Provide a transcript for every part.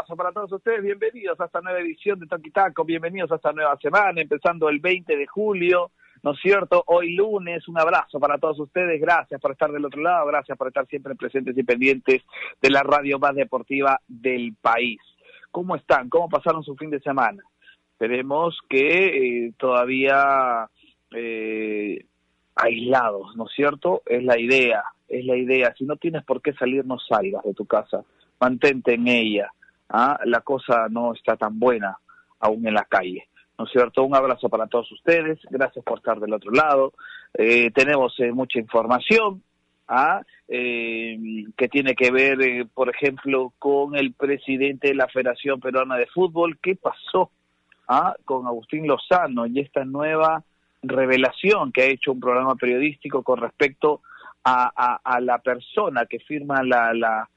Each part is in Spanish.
abrazo para todos ustedes. Bienvenidos a esta nueva edición de Toquitaco. Bienvenidos a esta nueva semana, empezando el 20 de julio. ¿No es cierto? Hoy lunes, un abrazo para todos ustedes. Gracias por estar del otro lado. Gracias por estar siempre presentes y pendientes de la radio más deportiva del país. ¿Cómo están? ¿Cómo pasaron su fin de semana? Esperemos que eh, todavía eh, aislados, ¿no es cierto? Es la idea, es la idea. Si no tienes por qué salir, no salgas de tu casa. Mantente en ella. ¿Ah? La cosa no está tan buena aún en la calle. ¿No es cierto? Un abrazo para todos ustedes. Gracias por estar del otro lado. Eh, tenemos eh, mucha información ¿ah? eh, que tiene que ver, eh, por ejemplo, con el presidente de la Federación Peruana de Fútbol. ¿Qué pasó ¿ah? con Agustín Lozano y esta nueva revelación que ha hecho un programa periodístico con respecto a, a, la persona que firma la, la,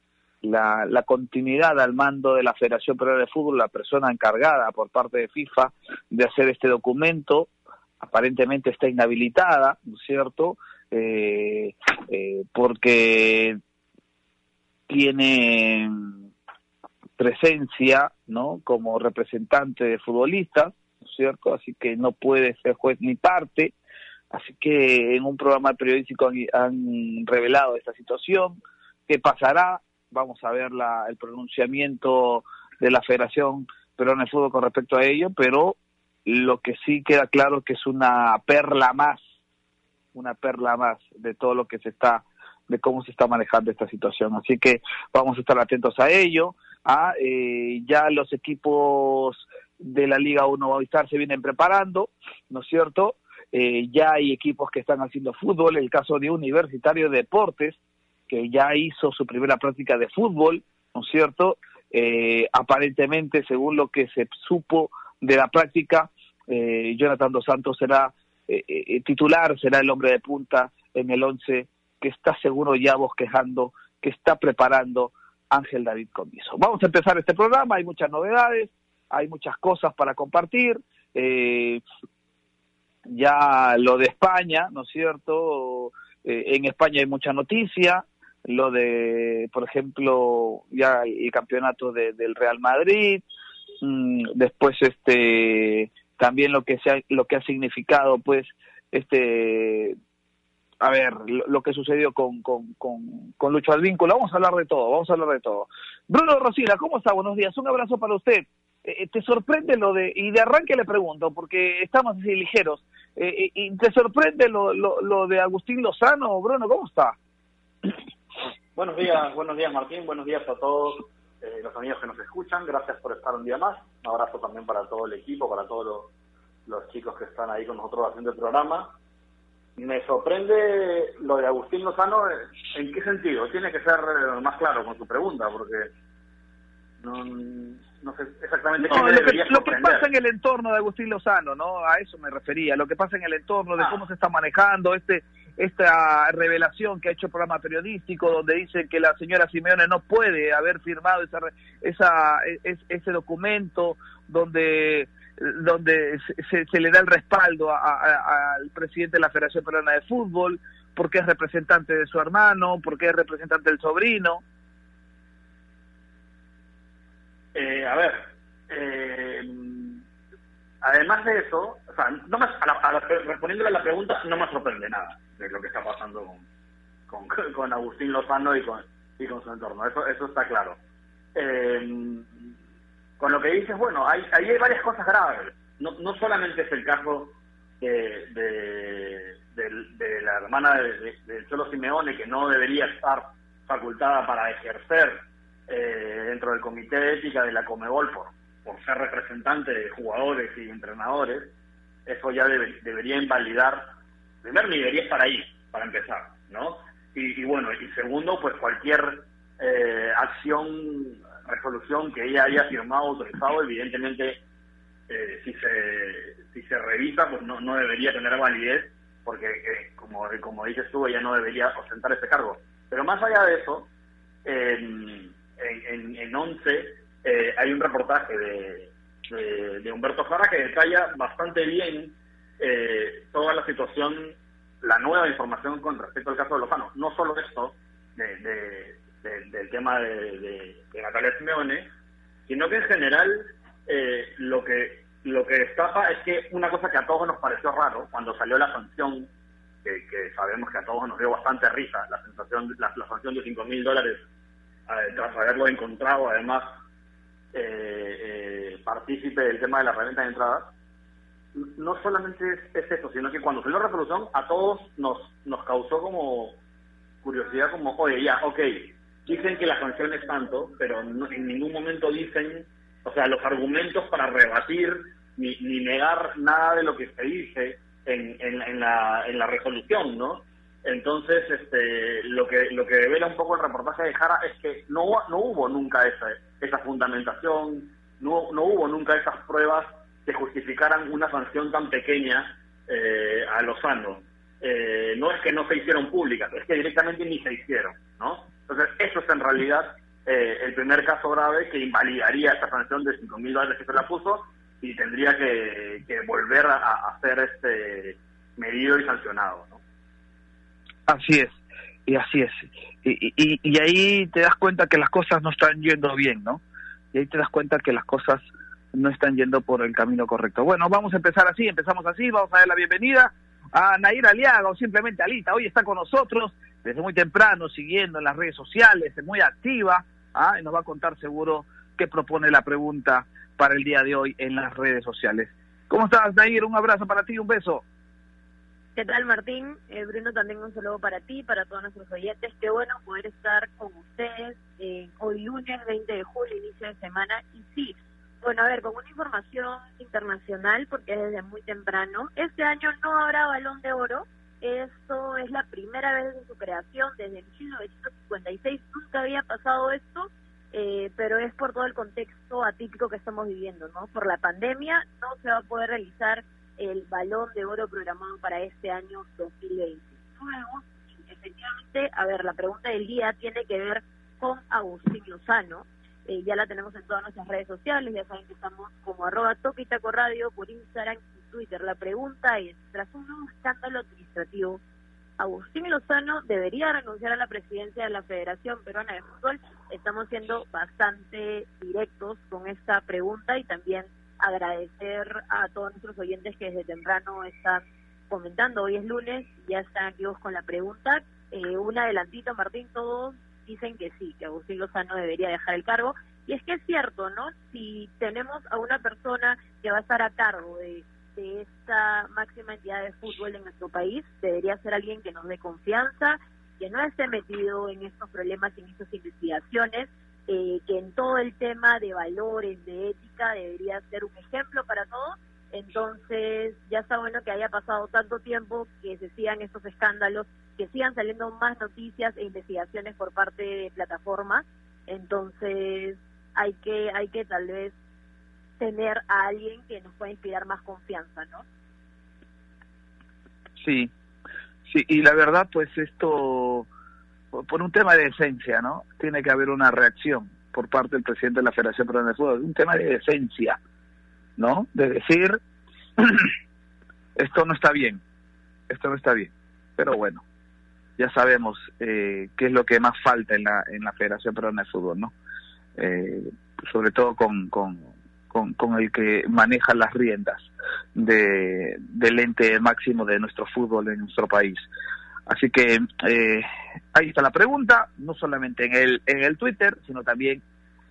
la, la, continuidad al mando de la Federación Peruana de Fútbol, la persona encargada por parte de FIFA de hacer este documento, aparentemente está inhabilitada, ¿no es cierto? Eh, eh, porque tiene presencia, ¿no? Como representante de futbolistas, ¿no es cierto? Así que no puede ser juez ni parte. Así que en un programa periodístico han, han revelado esta situación. ¿Qué pasará? Vamos a ver la, el pronunciamiento de la Federación Peruana de Fútbol con respecto a ello, pero lo que sí queda claro que es una perla más, una perla más de todo lo que se está, de cómo se está manejando esta situación. Así que vamos a estar atentos a ello. Ah, eh, ya los equipos de la Liga 1 Movistar se vienen preparando, ¿no es cierto? Eh, ya hay equipos que están haciendo fútbol, el caso de Universitario de Deportes, que ya hizo su primera práctica de fútbol, ¿no es cierto? Eh, aparentemente, según lo que se supo de la práctica, eh, Jonathan Dos Santos será eh, eh, titular, será el hombre de punta en el once que está seguro ya bosquejando, que está preparando Ángel David Comiso. Vamos a empezar este programa, hay muchas novedades, hay muchas cosas para compartir. Eh, ya lo de España, ¿no es cierto? En España hay mucha noticia, lo de, por ejemplo, ya el campeonato de, del Real Madrid, mm, después este también lo que se ha, lo que ha significado pues este a ver lo, que sucedió con, con, con, con Lucho vamos a hablar de todo, vamos a hablar de todo. Bruno Rosina, ¿cómo está? Buenos días, un abrazo para usted. Eh, ¿Te sorprende lo de, y de arranque le pregunto, porque estamos así ligeros, eh, ¿y te sorprende lo, lo, lo de Agustín Lozano? Bruno, ¿cómo está? Buenos días, buenos días Martín, buenos días a todos eh, los amigos que nos escuchan, gracias por estar un día más, un abrazo también para todo el equipo, para todos los, los chicos que están ahí con nosotros haciendo el programa. Me sorprende lo de Agustín Lozano, ¿en qué sentido? Tiene que ser más claro con su pregunta, porque no, no sé exactamente no, qué lo, que, lo que pasa en el entorno de Agustín Lozano, ¿no? A eso me refería, lo que pasa en el entorno de Ah. cómo se está manejando este esta revelación que ha hecho el programa periodístico donde dice que la señora Simeone no puede haber firmado esa, esa es- ese documento donde donde se- se, le da el respaldo a- al presidente de la Federación Peruana de Fútbol porque es representante de su hermano, porque es representante del sobrino. Eh, a ver, eh, además de eso, o sea, no me, a la- a la- respondiéndole a la pregunta, no me sorprende nada de lo que está pasando con, con, Agustín Lozano y con, y con su entorno, eso, eso está claro. Eh, con lo que dices, bueno, hay, ahí hay varias cosas graves. No, no solamente es el caso de, de, la hermana de, Cholo Simeone, que no debería estar facultada para ejercer eh, dentro del comité de ética de la Comebol por, por ser representante de jugadores y entrenadores, eso ya debe- debería invalidar, primero ni debería estar ahí, para empezar, ¿no? Y, bueno, y segundo, pues cualquier eh, acción, resolución que ella haya firmado, autorizado, evidentemente, eh, si se si se revisa, pues no, no debería tener validez, porque eh, como, como dices tú, ella no debería ostentar ese cargo. Pero más allá de eso, en, en, en 11 eh, hay un reportaje de, de, Humberto Jara que detalla bastante bien eh, toda la situación, la nueva información con respecto al caso de Lozano. No solo esto, de, de, del tema de, de, Natalia Simeone, sino que en general eh, lo que lo que destapa es que una cosa que a todos nos pareció raro cuando salió la sanción, que, sabemos que a todos nos dio bastante risa, la, sensación, la, sanción de 5 mil dólares eh, tras haberlo encontrado además eh, eh, partícipe del tema de la reventa de entradas, no solamente es, eso, sino que cuando salió la resolución a todos nos, nos causó como curiosidad, como, oye, ya, ok, dicen que la sanción es tanto, pero en ningún momento dicen, o sea, los argumentos para rebatir ni, ni negar nada de lo que se dice en, en, la, en la resolución, ¿no? Entonces, este, lo que lo que revela un poco el reportaje de Jara es que no, no hubo nunca esa, esa fundamentación, no, no hubo nunca esas pruebas que justificaran una sanción tan pequeña eh, a Lozano. Eh, no es que no se hicieron públicas, es que directamente ni se hicieron, ¿no? Entonces, eso es en realidad eh, el primer caso grave que invalidaría esa sanción de 5.000 dólares que se la puso y tendría que, volver a, ser este medido y sancionado, ¿no? Así es, y así es. Y, y, y ahí te das cuenta que las cosas no están yendo bien, ¿no? Y ahí te das cuenta que las cosas no están yendo por el camino correcto. Bueno, vamos a empezar así, empezamos así, vamos a dar la bienvenida a Nair Aliaga o simplemente Alita. Hoy está con nosotros desde muy temprano, siguiendo en las redes sociales, es muy activa, ¿ah? y nos va a contar seguro qué propone la pregunta para el día de hoy en las redes sociales. ¿Cómo estás, Nair? Un abrazo para ti, un beso. ¿Qué tal, Martín? Eh, Bruno, también un saludo para ti, para todos nuestros oyentes. Qué bueno poder estar con ustedes hoy lunes 20 de julio, inicio de semana. Y sí, bueno, a ver, con una información internacional, porque es desde muy temprano, este año no habrá balón de oro. Esto es la primera vez de su creación, desde 1956 nunca había pasado esto, eh, pero es por todo el contexto atípico que estamos viviendo, ¿no? Por la pandemia no se va a poder realizar el balón de oro programado para este año 2020. Luego, efectivamente, a ver, la pregunta del día tiene que ver con Agustín Lozano, eh, ya la tenemos en todas nuestras redes sociales, ya saben que estamos como arroba Topitaco Radio por Instagram y Twitter. La pregunta es, tras un nuevo escándalo administrativo, Agustín Lozano debería renunciar a la presidencia de la Federación Peruana de Fútbol. Estamos siendo bastante directos con esta pregunta y también agradecer a todos nuestros oyentes que desde temprano están comentando. Hoy es lunes, ya están activos con la pregunta. Eh, un adelantito, Martín, todos dicen que sí, que Agustín Lozano debería dejar el cargo. Y es que es cierto, ¿no? Si tenemos a una persona que va a estar a cargo de, esta máxima entidad de fútbol en nuestro país, debería ser alguien que nos dé confianza, que no esté metido en estos problemas y en estas investigaciones, eh, que en todo el tema de valores, de ética, debería ser un ejemplo para todos. Entonces, ya está bueno que haya pasado tanto tiempo, que se sigan estos escándalos que sigan saliendo más noticias e investigaciones por parte de plataformas. Entonces, hay que, hay que tal vez tener a alguien que nos pueda inspirar más confianza, ¿no? Sí, sí, y la verdad, pues esto, por un tema de esencia, ¿no? Tiene que haber una reacción por parte del presidente de la Federación Peruana de Fútbol, un tema de esencia, ¿no? De decir, esto no está bien, esto no está bien, pero bueno, ya sabemos eh, qué es lo que más falta en la, en la Federación Peruana de Fútbol, ¿no? Eh, sobre todo con, con, con, el que maneja las riendas de, del ente máximo de nuestro fútbol en nuestro país. Así que eh, ahí está la pregunta, no solamente en el, en el Twitter, sino también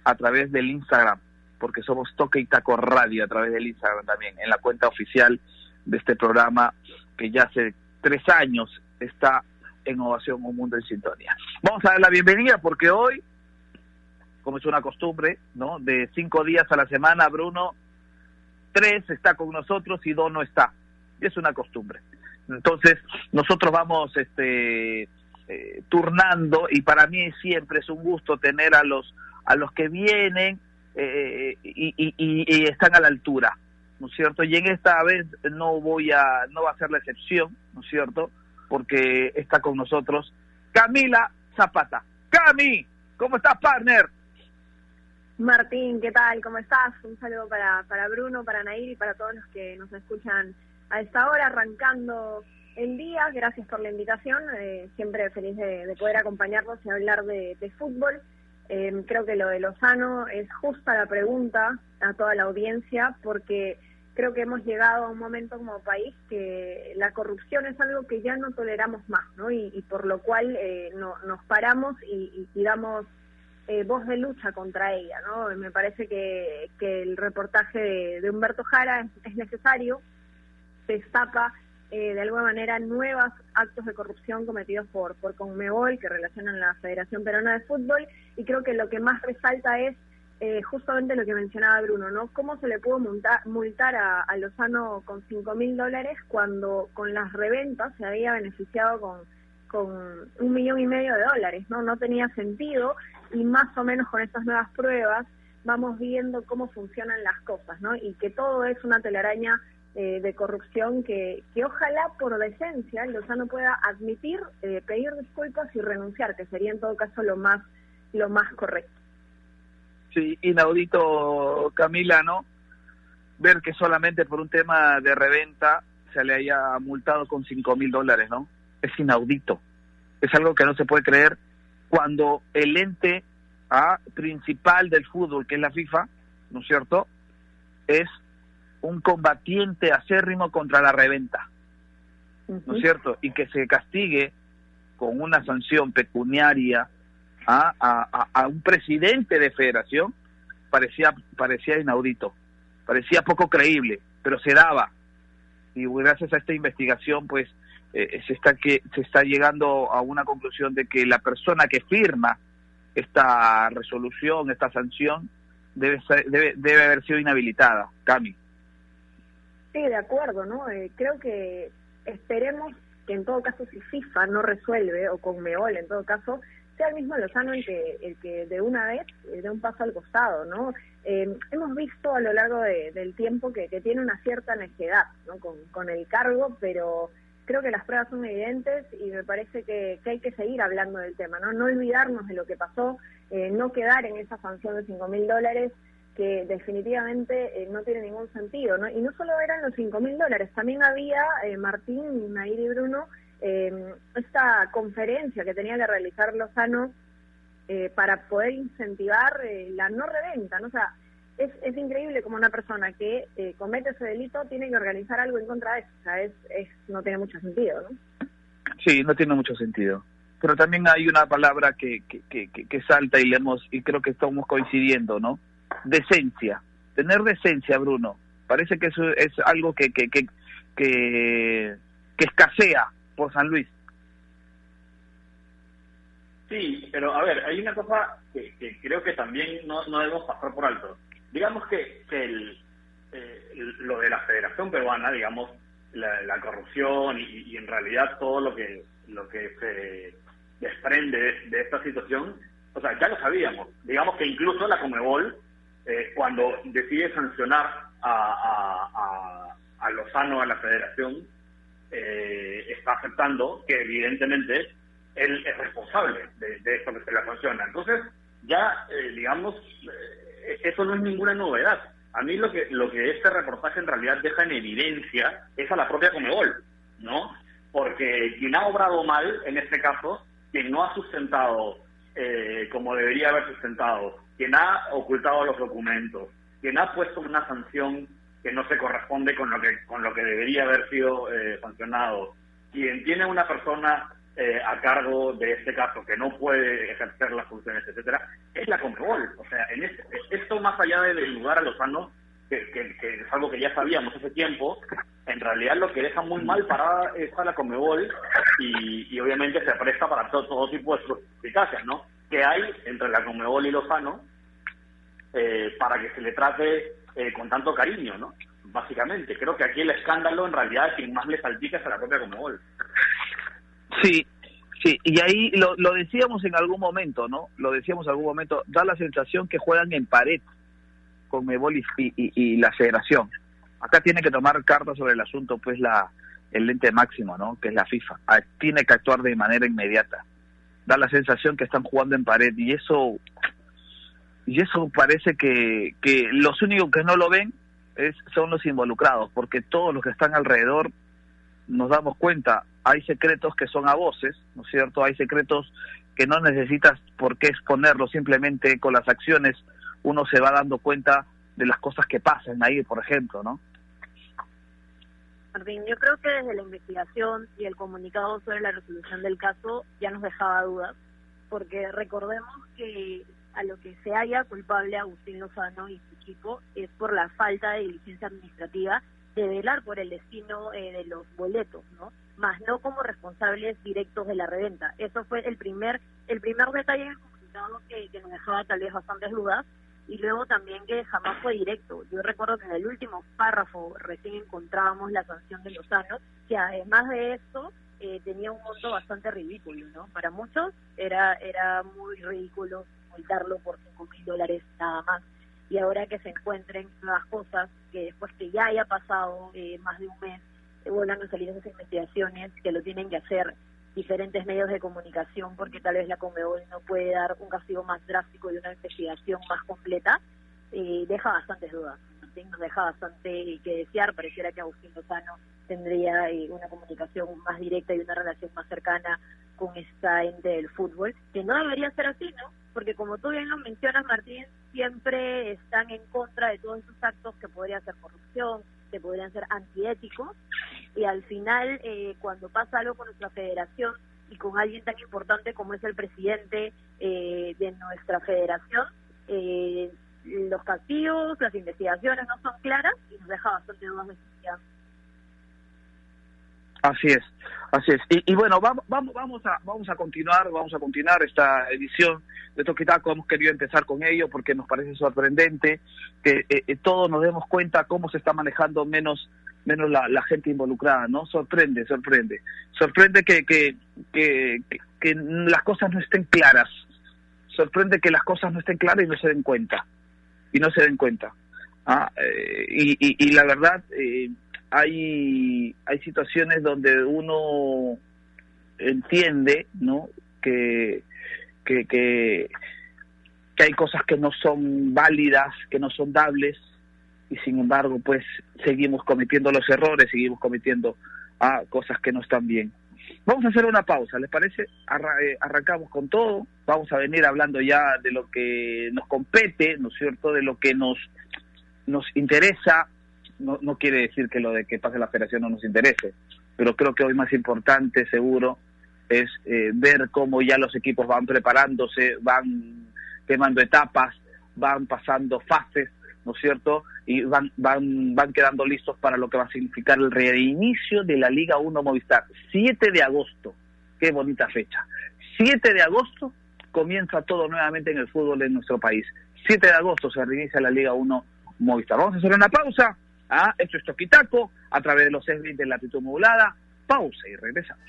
a través del Instagram, porque somos Toque y Taco Radio a través del Instagram también, en la cuenta oficial de este programa que ya hace tres años está en Ovación Un Mundo en Sintonía. Vamos a dar la bienvenida porque hoy, como es una costumbre, ¿no? De cinco días a la semana, Bruno, tres está con nosotros y dos no está. Y es una costumbre. Entonces, nosotros vamos este, eh, turnando y para mí siempre es un gusto tener a los, a los que vienen eh, y, y, y, están a la altura, ¿no es cierto? Y en esta vez no voy a, no va a ser la excepción, ¿no es cierto? porque está con nosotros Camila Zapata. Cami, ¿cómo estás, partner? Martín, ¿qué tal? ¿Cómo estás? Un saludo para, para Bruno, para Nair y para todos los que nos escuchan a esta hora, arrancando el día, gracias por la invitación, eh, siempre feliz de, poder acompañarnos y hablar de, fútbol. Eh, creo que lo de Lozano es justa la pregunta a toda la audiencia porque creo que hemos llegado a un momento como país que la corrupción es algo que ya no toleramos más, ¿no? Y, por lo cual eh, no, nos paramos y, damos voz de lucha contra ella, ¿no? Me parece que, el reportaje de, Humberto Jara es necesario, destapa eh, de alguna manera nuevos actos de corrupción cometidos por, por Conmebol que relacionan la Federación Peruana de Fútbol y creo que lo que más resalta es eh, justamente lo que mencionaba Bruno, ¿no? ¿Cómo se le pudo multar, a, a, Lozano con 5 mil dólares cuando con las reventas se había beneficiado con, con un millón y medio de dólares, ¿no? No tenía sentido y más o menos con estas nuevas pruebas vamos viendo cómo funcionan las cosas, ¿no? Y que todo es una telaraña eh, de corrupción que, que ojalá por decencia Lozano pueda admitir, eh, pedir disculpas y renunciar, que sería en todo caso lo más, lo más correcto. Sí, inaudito, Camila, ¿no? Ver que solamente por un tema de reventa se le haya multado con cinco mil dólares, ¿no? Es inaudito. Es algo que no se puede creer cuando el ente ¿ah? principal del fútbol, que es la FIFA, ¿no es cierto?, es un combatiente acérrimo contra la reventa, ¿no es cierto? Y que se castigue con una sanción pecuniaria a, a, un presidente de federación parecía, parecía inaudito, parecía poco creíble, pero se daba. Y gracias a esta investigación, pues, eh, se, está que, se está llegando a una conclusión de que la persona que firma esta resolución, esta sanción, debe, debe, debe haber sido inhabilitada. Cami. Sí, de acuerdo, ¿no? Eh, creo que esperemos que en todo caso si FIFA no resuelve, o con Meol en todo caso, sea el mismo Lozano el que, el que de una vez eh, dé un paso al costado, ¿no? Eh, hemos visto a lo largo del tiempo que, que, tiene una cierta necedad, ¿no? Con, el cargo, pero creo que las pruebas son evidentes y me parece que, que hay que seguir hablando del tema, ¿no? No olvidarnos de lo que pasó, no quedar en esa sanción de cinco mil dólares, que definitivamente eh, no tiene ningún sentido, ¿no? Y no solo eran los 5 mil dólares, también había, eh, Martín, Nair y Bruno, eh, esta conferencia que tenía que realizar Lozano eh, para poder incentivar la no reventa, ¿no? O sea, es, es increíble como una persona que comete ese delito tiene que organizar algo en contra de eso, o sea, es, es, no tiene mucho sentido, ¿no? Sí, no tiene mucho sentido. Pero también hay una palabra que, que, que, que salta y leemos, y creo que estamos coincidiendo, ¿no? Decencia, tener decencia, Bruno. Parece que eso es algo que, que, que, que, escasea por San Luis. Sí, pero a ver, hay una cosa que, creo que también no, no, debemos pasar por alto. Digamos que, que el, eh, lo de la Federación Peruana, digamos, la, corrupción y, en realidad todo lo que lo que se desprende de, de, esta situación, o sea, ya lo sabíamos. Digamos que incluso la Comebol eh, cuando decide sancionar a, a, a, Lozano, a la federación, eh, está aceptando que evidentemente él es responsable de, esto que se le sanciona. Entonces, ya, eh, digamos, eso no es ninguna novedad. A mí lo que, lo que este reportaje en realidad deja en evidencia es a la propia Comebol, ¿no? Porque quien ha obrado mal, en este caso, quien no ha sustentado como debería haber sustentado quien ha ocultado los documentos, quien ha puesto una sanción que no se corresponde con lo que con lo que debería haber sido eh, sancionado, quien tiene una persona eh, a cargo de este caso que no puede ejercer las funciones, etcétera, es la Conmebol. O sea, en este, esto más allá del lugar a Lozano, que, que, es algo que ya sabíamos hace tiempo, en realidad lo que deja muy mal parada es a la Conmebol y, y obviamente se presta para todo, todo tipo de eficacia, ¿no? Que hay entre la Conmebol y Lozano eh, para que se le trate eh, con tanto cariño, ¿no? Básicamente, creo que aquí el escándalo en realidad quien más le salpica es a la propia Comebol. Sí, sí, y ahí lo, lo decíamos en algún momento, ¿no? Lo decíamos en algún momento, da la sensación que juegan en pared con y, y, la federación. Acá tiene que tomar cartas sobre el asunto, pues la el ente máximo, ¿no? Que es la FIFA. Ah, tiene que actuar de manera inmediata. Da la sensación que están jugando en pared y eso y eso parece que, que los únicos que no lo ven es, son los involucrados, porque todos los que están alrededor nos damos cuenta, hay secretos que son a voces, ¿no es cierto? Hay secretos que no necesitas por qué exponerlos, simplemente con las acciones uno se va dando cuenta de las cosas que pasan ahí, por ejemplo, ¿no? Martín, yo creo que desde la investigación y el comunicado sobre la resolución del caso ya nos dejaba dudas, porque recordemos que a lo que se haya culpable Agustín Lozano y su equipo es por la falta de diligencia administrativa de velar por el destino eh, de los boletos, ¿no? Más no como responsables directos de la reventa. Eso fue el primer el primer detalle del comunicado que, que nos dejaba tal vez bastantes dudas y luego también que jamás fue directo. Yo recuerdo que en el último párrafo recién encontrábamos la sanción de Lozano, que además de esto eh, tenía un monto bastante ridículo, ¿no? Para muchos era era muy ridículo multarlo por cinco mil dólares nada más. Y ahora que se encuentren nuevas cosas, que después que ya haya pasado eh, más de un mes, eh, vuelvan a salir esas investigaciones, que lo tienen que hacer diferentes medios de comunicación, porque tal vez la Conmebol no puede dar un castigo más drástico y una investigación más completa, eh, deja bastantes dudas. Nos deja bastante que desear. Pareciera que Agustín Lozano tendría eh, una comunicación más directa y una relación más cercana con esta ente del fútbol, que no debería ser así, ¿no? Porque como tú bien lo mencionas, Martín, siempre están en contra de todos esos actos que podrían ser corrupción, que podrían ser antiéticos, y al final, eh, cuando pasa algo con nuestra federación y con alguien tan importante como es el presidente eh, de nuestra federación, eh, los castigos, las investigaciones no son claras y nos deja bastante dudas de Así es, así es. Y, bueno, vamos, vamos, vamos a, vamos a continuar, vamos a continuar esta edición de Toquitaco. Hemos querido empezar con ello porque nos parece sorprendente que eh, eh, todos nos demos cuenta cómo se está manejando menos, menos la, gente involucrada, ¿no? Sorprende, sorprende, sorprende que, que, que, que, las cosas no estén claras, sorprende que las cosas no estén claras y no se den cuenta, y no se den cuenta. Ah, eh, y, y, y, la verdad. Eh, hay, hay situaciones donde uno entiende, ¿no? Que, que, que, hay cosas que no son válidas, que no son dables, y sin embargo, pues seguimos cometiendo los errores, seguimos cometiendo ah, cosas que no están bien. Vamos a hacer una pausa, ¿les parece? Eh, arrancamos con todo, vamos a venir hablando ya de lo que nos compete, ¿no es cierto? De lo que nos, nos interesa, no, no quiere decir que lo de que pase la federación no nos interese, pero creo que hoy más importante seguro es eh, ver cómo ya los equipos van preparándose, van quemando etapas, van pasando fases, ¿no es cierto? Y van, van, van quedando listos para lo que va a significar el reinicio de la Liga 1 Movistar. 7 de agosto, qué bonita fecha. 7 de agosto comienza todo nuevamente en el fútbol en nuestro país. 7 de agosto se reinicia la Liga 1 Movistar. Vamos a hacer una pausa ¿Ah? Esto es Toquitaco, a través de los 620 de latitud modulada. Pausa y regresamos.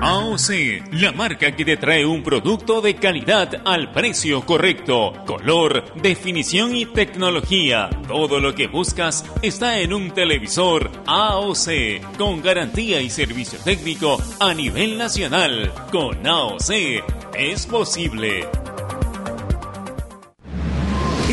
AOC, la marca que te trae un producto de calidad al precio correcto, color, definición y tecnología. Todo lo que buscas está en un televisor AOC, con garantía y servicio técnico a nivel nacional. Con AOC es posible.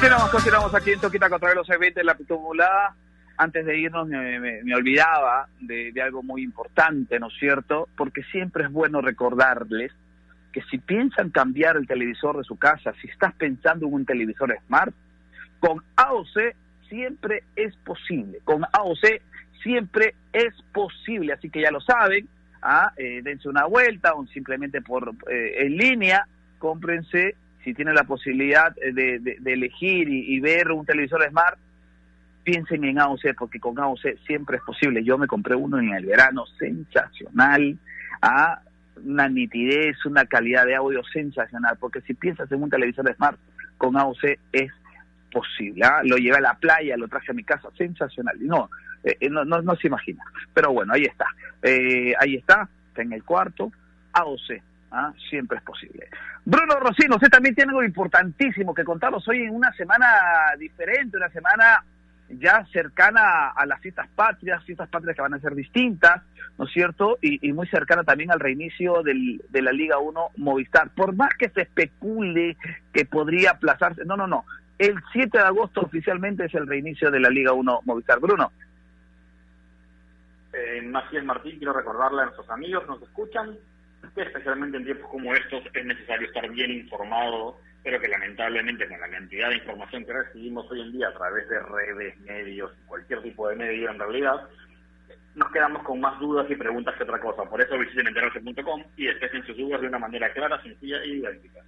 Continuamos, continuamos aquí en Toquita contra los eventos de la pitumulada. Antes de irnos me, olvidaba de, algo muy importante, ¿no es cierto? Porque siempre es bueno recordarles que si piensan cambiar el televisor de su casa, si estás pensando en un televisor smart, con AOC siempre es posible. Con AOC siempre es posible. Así que ya lo saben, ¿ah? Eh, dense una vuelta o simplemente por eh, en línea, cómprense si tienen la posibilidad de, de, elegir y, ver un televisor smart, piensen en AOC, porque con AOC siempre es posible. Yo me compré uno en el verano, sensacional, a una nitidez, una calidad de audio sensacional, porque si piensas en un televisor smart con AOC es posible. ¿ah? Lo llevé a la playa, lo traje a mi casa, sensacional. No, eh, no, no, no, se imagina. Pero bueno, ahí está. Eh, ahí está, está en el cuarto. AOC, ¿ah? siempre es posible. Bruno Rocino, usted también tiene algo importantísimo que contarnos hoy en una semana diferente, una semana ya cercana a las fiestas patrias, fiestas patrias que van a ser distintas, ¿no es cierto? Y, muy cercana también al reinicio del, de la Liga 1 Movistar. Por más que se especule que podría aplazarse, no, no, no. El 7 de agosto oficialmente es el reinicio de la Liga 1 Movistar. Bruno. Eh, Macías Martín, quiero recordarle a nuestros amigos nos escuchan especialmente en tiempos como estos es necesario estar bien informado pero que lamentablemente con la cantidad de información que recibimos hoy en día a través de redes, medios, cualquier tipo de medio en realidad, nos quedamos con más dudas y preguntas que otra cosa. Por eso visiten enterarse.com y despejen sus dudas de una manera clara, sencilla y didáctica.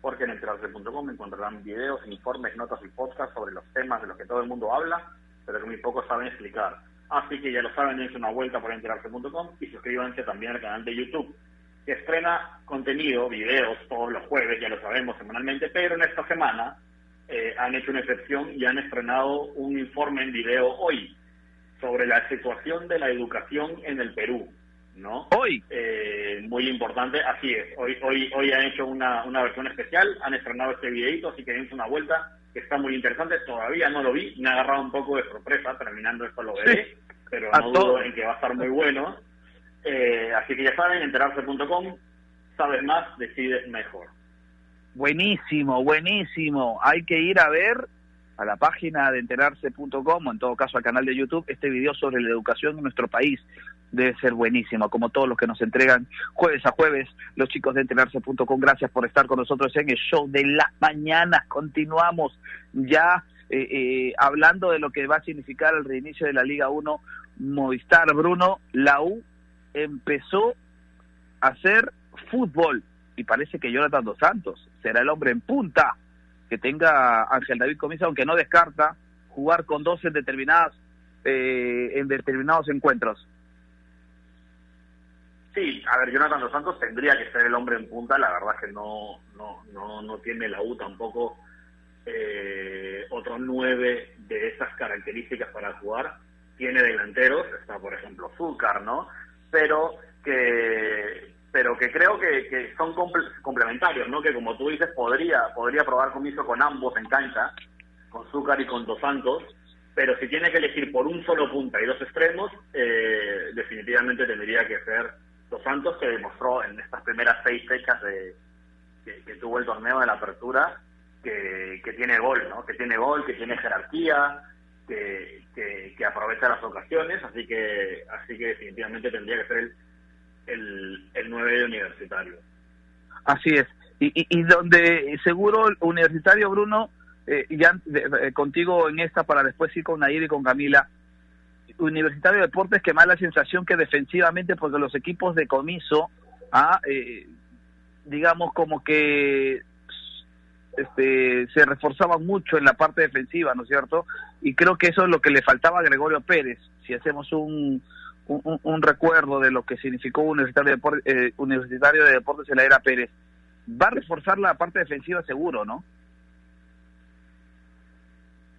Porque en enterarse.com encontrarán videos, informes, notas y podcasts sobre los temas de los que todo el mundo habla, pero que muy pocos saben explicar. Así que ya lo saben, dense una vuelta por enterarse.com y suscríbanse también al canal de YouTube que estrena contenido, videos, todos los jueves, ya lo sabemos semanalmente, pero en esta semana eh, han hecho una excepción y han estrenado un informe en video hoy sobre la situación de la educación en el Perú, ¿no? Hoy. Eh, muy importante, así es. Hoy, hoy, hoy han hecho una, una versión especial, han estrenado este videito, así que dense una vuelta, que está muy interesante. Todavía no lo vi, me ha agarrado un poco de sorpresa, terminando esto lo veré, pero no dudo en que va a estar muy bueno. Eh, así que ya saben, enterarse.com, sabes más, decides mejor. Buenísimo, buenísimo. Hay que ir a ver a la página de enterarse.com o en todo caso al canal de YouTube este video sobre la educación en nuestro país. Debe ser buenísimo, como todos los que nos entregan jueves a jueves, los chicos de enterarse.com. Gracias por estar con nosotros en el show de la mañana. Continuamos ya eh, eh, hablando de lo que va a significar el reinicio de la Liga 1 Movistar. Bruno, la U empezó a hacer fútbol y parece que Jonathan Dos Santos será el hombre en punta que tenga Ángel David Comisa, aunque no descarta jugar con dos en determinadas eh, en determinados encuentros. Sí, a ver, Jonathan Dos Santos tendría que ser el hombre en punta, la verdad que no, no, no, no tiene la U tampoco eh, otros nueve de esas características para jugar. Tiene delanteros, está por ejemplo Zúcar, ¿no? Pero que pero que creo que, son complementarios, ¿no? Que como tú dices, podría podría probar comiso con ambos en cancha, con Zúcar y con Dos Santos, pero si tiene que elegir por un solo punta y dos extremos, eh, definitivamente tendría que ser Dos Santos, que demostró en estas primeras seis fechas de, que, tuvo el torneo de la apertura, que, que tiene gol, ¿no? Que tiene gol, que tiene jerarquía, que, que, aprovecha las ocasiones, así que así que definitivamente tendría que ser el, el, el 9 universitario. Así es. Y, y, donde seguro universitario, Bruno, eh, ya contigo en esta para después ir con Nair y con Camila, Universitario de Deportes que más la sensación que defensivamente, porque los equipos de comiso, ah, eh, digamos como que este, se reforzaban mucho en la parte defensiva, ¿no es cierto? Y creo que eso es lo que le faltaba a Gregorio Pérez. Si hacemos un, un, recuerdo de lo que significó Universitario de, Deportes, eh, Universitario de Deportes en la era Pérez, va a reforzar la parte defensiva seguro, ¿no?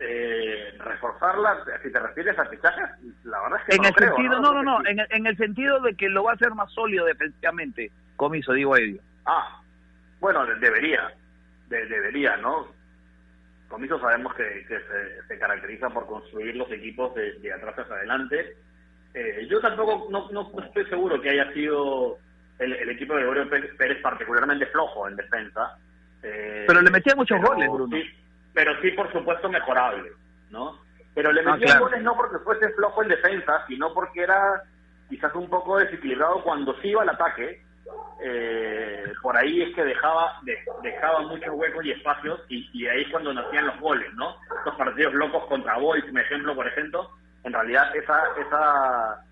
Eh, reforzarla, si te refieres a fichajes, la verdad es que en el sentido, no, no, no, en, en, el sentido de que lo va a hacer más sólido defensivamente, comiso, digo ello. Ah, bueno, debería, debería, ¿no? Comiso sabemos que, se, caracteriza por construir los equipos de, atrás hacia adelante. Eh, yo tampoco no, no, estoy seguro que haya sido el, equipo de Gregorio Pérez particularmente flojo en defensa. Eh, pero le metía muchos goles, Bruno. pero sí, por supuesto, mejorable, ¿no? Pero le ah, metía goles no porque fuese flojo en defensa, sino porque era quizás un poco desequilibrado cuando sí iba al ataque eh, por ahí es que dejaba dejaba muchos huecos y espacios y, ahí es cuando nacían los goles, ¿no? Estos partidos locos contra Boys, un ejemplo, por ejemplo, en realidad esa esa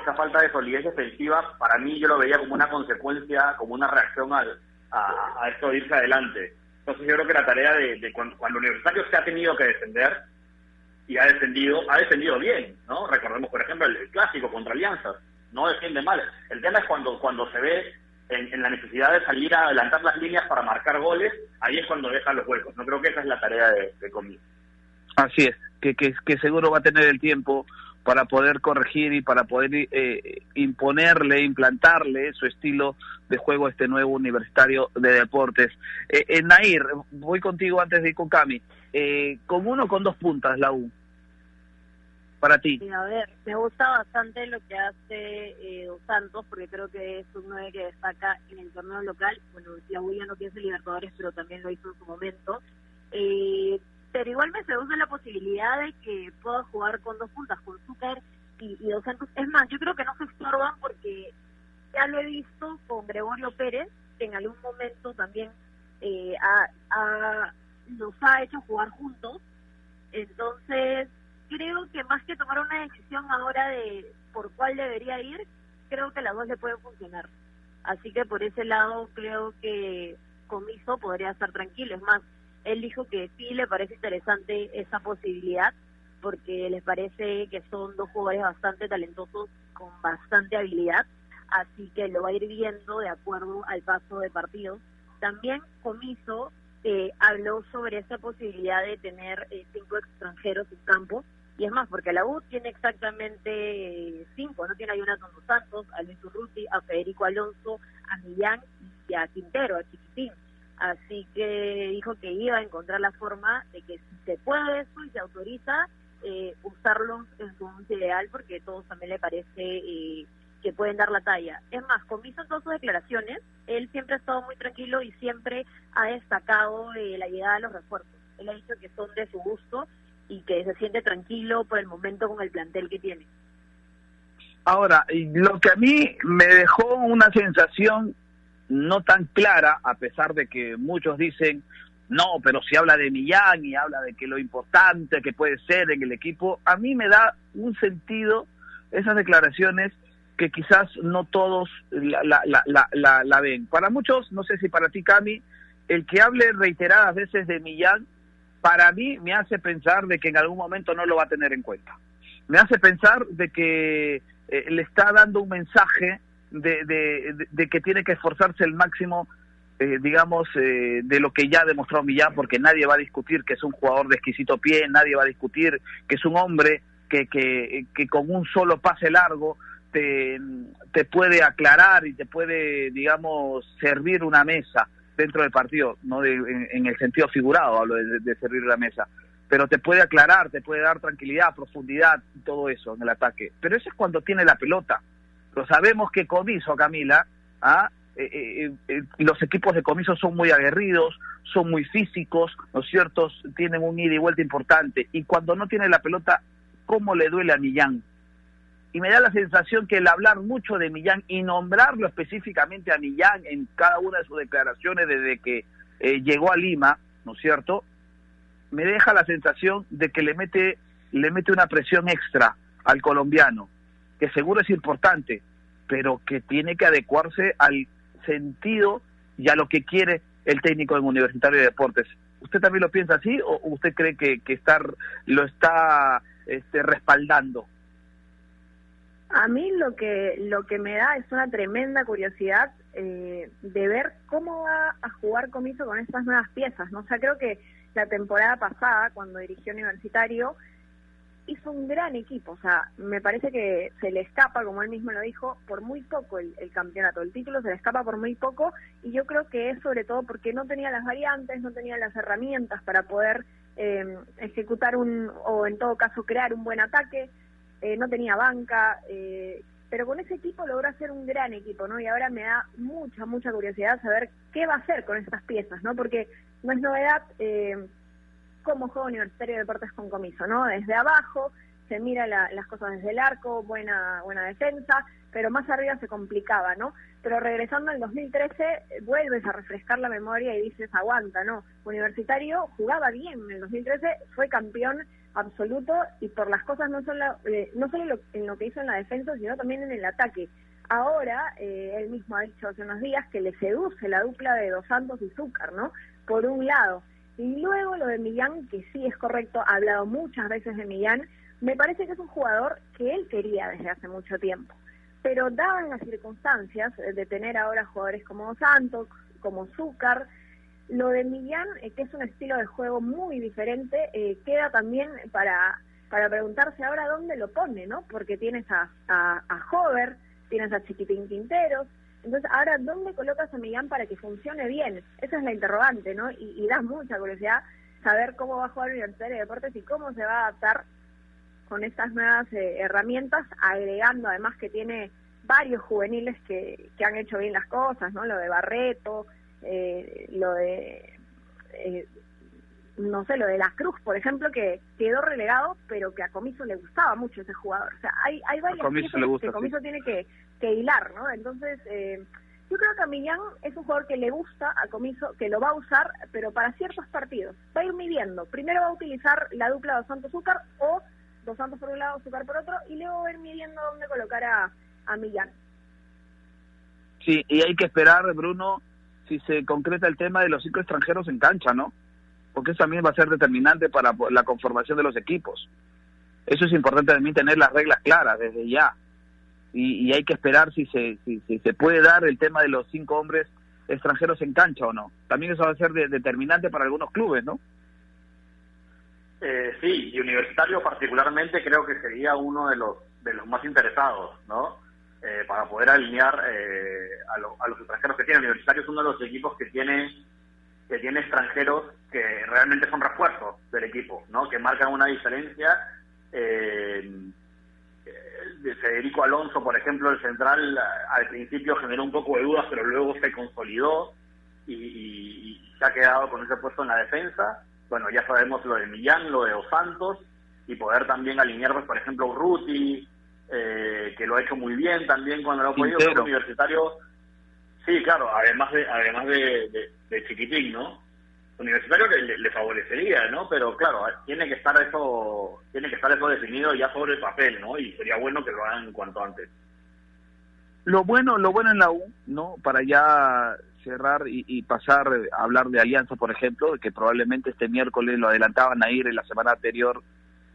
esa falta de solidez defensiva, para mí yo lo veía como una consecuencia, como una reacción al, a, esto de irse adelante. Entonces yo creo que la tarea de, cuando, cuando Universitario se ha tenido que defender, y ha defendido, ha defendido bien, ¿no? Recordemos, por ejemplo, el, clásico contra Alianzas, no defiende mal. El tema es cuando, cuando se ve en, la necesidad de salir a adelantar las líneas para marcar goles, ahí es cuando deja los huecos. No creo que esa es la tarea de, de Así es, que, que, que seguro va a tener el tiempo para poder corregir y para poder eh, imponerle, implantarle su estilo de juego a este nuevo universitario de deportes. Eh, eh Nair, voy contigo antes de ir con Cami. Eh, con uno con dos puntas la U. Para ti. a ver, me gusta bastante lo que hace eh, Dos Santos, porque creo que es un 9 que destaca en el torneo local. Bueno, la ya no piensa Libertadores, pero también lo hizo en su momento. Eh, pero igual me seduce la posibilidad de que pueda jugar con dos puntas, con Zúcar y, Dos Santos. Es más, yo creo que no se estorban porque ya lo he visto con Gregorio Pérez, que en algún momento también eh, ha, nos ha hecho jugar juntos. Entonces, creo que más que tomar una decisión ahora de por cuál debería ir, creo que las dos le pueden funcionar. Así que por ese lado creo que Comiso podría estar tranquilo. Es más, él dijo que sí le parece interesante esa posibilidad porque les parece que son dos jugadores bastante talentosos con bastante habilidad, así que lo va a ir viendo de acuerdo al paso de partidos. También Comiso eh, habló sobre esa posibilidad de tener eh, cinco extranjeros en campo, y es más, porque la U tiene exactamente eh, cinco, ¿no? Tiene a Jonathan Dos Santos, a Luis Urruti, a Federico Alonso, a Millán y a Quintero, a Chiquitín. Así que dijo que iba a encontrar la forma de que si se puede eso y se autoriza, eh, usarlos en su once ideal, porque todos también le parece eh, que pueden dar la talla. Es más, Comiso en todas sus declaraciones, él siempre ha estado muy tranquilo y siempre ha destacado eh, la llegada de los refuerzos. Él ha dicho que son de su gusto y que se siente tranquilo por el momento con el plantel que tiene. Ahora, lo que a mí me dejó una sensación no tan clara, a pesar de que muchos dicen, no, pero si habla de Millán y habla de que lo importante que puede ser en el equipo, a mí me da un sentido esas declaraciones que quizás no todos la, la, la, la, ven. Para muchos, no sé si para ti, Cami, el que hable reiteradas veces de Millán, para mí me hace pensar de que en algún momento no lo va a tener en cuenta. Me hace pensar de que eh, le está dando un mensaje de, de, que tiene que esforzarse el máximo, eh, digamos, eh, de lo que ya ha demostrado Millán, porque nadie va a discutir que es un jugador de exquisito pie, nadie va a discutir que es un hombre que, que, que con un solo pase largo te, te puede aclarar y te puede, digamos, servir una mesa dentro del partido, no en, el sentido figurado, hablo de, de servir la mesa pero te puede aclarar, te puede dar tranquilidad, profundidad, todo eso en el ataque. Pero eso es cuando tiene la pelota sabemos que Comiso, Camila, ¿ah? Eh, eh, eh, los equipos de Comiso son muy aguerridos, son muy físicos, ¿no es cierto? Tienen un ida y vuelta importante. Y cuando no tiene la pelota, ¿cómo le duele a Millán? Y me da la sensación que el hablar mucho de Millán y nombrarlo específicamente a Millán en cada una de sus declaraciones desde que llegó a Lima, ¿no es cierto? Me deja la sensación de que le mete, le mete una presión extra al colombiano que seguro es importante, pero que tiene que adecuarse al sentido y a lo que quiere el técnico en Universitario de Deportes. ¿Usted también lo piensa así o usted cree que, que estar, lo está este, respaldando? A mí lo que lo que me da es una tremenda curiosidad eh, de ver cómo va a jugar Comiso con estas nuevas piezas. ¿no? O sea, creo que la temporada pasada, cuando dirigió Universitario, hizo un gran equipo, o sea, me parece que se le escapa, como él mismo lo dijo, por muy poco el, campeonato, el título se le escapa por muy poco y yo creo que es sobre todo porque no tenía las variantes, no tenía las herramientas para poder eh, ejecutar un, o en todo caso crear un buen ataque, eh, no tenía banca, eh, pero con ese equipo logró hacer un gran equipo, ¿no? Y ahora me da mucha, mucha curiosidad saber qué va a hacer con estas piezas, ¿no? Porque no es novedad como juego universitario de deportes con comiso, ¿no? Desde abajo se mira las cosas desde el arco, buena buena defensa, pero más arriba se complicaba, ¿no? Pero regresando al 2013, vuelves a refrescar la memoria y dices, aguanta, ¿no? Universitario jugaba bien en el 2013, fue campeón absoluto y por las cosas no solo, eh, no solo en lo que hizo en la defensa, sino también en el ataque. Ahora, eh, él mismo ha dicho hace unos días que le seduce la dupla de Dos Santos y Zúcar, ¿no? Por un lado. Y luego lo de Millán, que sí es correcto, ha hablado muchas veces de Millán, me parece que es un jugador que él quería desde hace mucho tiempo. Pero daban las circunstancias de tener ahora jugadores como Dos Santos, como Zúcar, lo de Millán, eh, que es un estilo de juego muy diferente, eh, queda también para, para preguntarse ahora dónde lo pone, ¿no? Porque tienes a, a, a Hover, tienes a Chiquitín Quinteros, entonces ahora dónde colocas a Millán para que funcione bien, esa es la interrogante, ¿no? Y, da mucha curiosidad saber cómo va a jugar Universitario de Deportes y cómo se va a adaptar con estas nuevas eh, herramientas, agregando además que tiene varios juveniles que, que han hecho bien las cosas, ¿no? Lo de Barreto, eh, lo de, eh, no sé, lo de la Cruz, por ejemplo, que quedó relegado, pero que a Comiso le gustaba mucho ese jugador. O sea, hay, hay varias cosas que Comiso tiene que, que, hilar, ¿no? Entonces, eh, yo creo que a Millán es un jugador que le gusta a Comiso, que lo va a usar, pero para ciertos partidos. Va a ir midiendo. Primero va a utilizar la dupla de Dos Santos Zúcar o Dos Santos por un lado, Zúcar por otro, y luego va a ir midiendo dónde colocar a, a Millán. Sí, y hay que esperar, Bruno, si se concreta el tema de los cinco extranjeros en cancha, ¿no? Porque eso también va a ser determinante para la conformación de los equipos. Eso es importante también tener las reglas claras desde ya. Y, hay que esperar si se, si, se puede dar el tema de los cinco hombres extranjeros en cancha o no. También eso va a ser determinante para algunos clubes, ¿no? Eh, sí, y Universitario particularmente creo que sería uno de los de los más interesados, ¿no? Eh, para poder alinear eh, a, los extranjeros que tiene. Universitario es uno de los equipos que tiene que tiene extranjeros que realmente son refuerzos del equipo, ¿no? que marcan una diferencia. Eh, de Federico Alonso, por ejemplo, el central al principio generó un poco de dudas, pero luego se consolidó y, se ha quedado con ese puesto en la defensa. Bueno, ya sabemos lo de Millán, lo de Os Santos, y poder también alinear, pues, por ejemplo, Ruti, eh, que lo ha hecho muy bien también cuando lo ha podido, ser universitario, sí, claro, además de además de, de, chiquitín, ¿no? Universitario le, favorecería, ¿no? Pero claro, tiene que estar eso, tiene que estar eso definido ya sobre el papel, ¿no? Y sería bueno que lo hagan cuanto antes. Lo bueno, lo bueno en la U, ¿no? Para ya cerrar y, pasar a hablar de Alianza, por ejemplo, que probablemente este miércoles lo adelantaban a ir en la semana anterior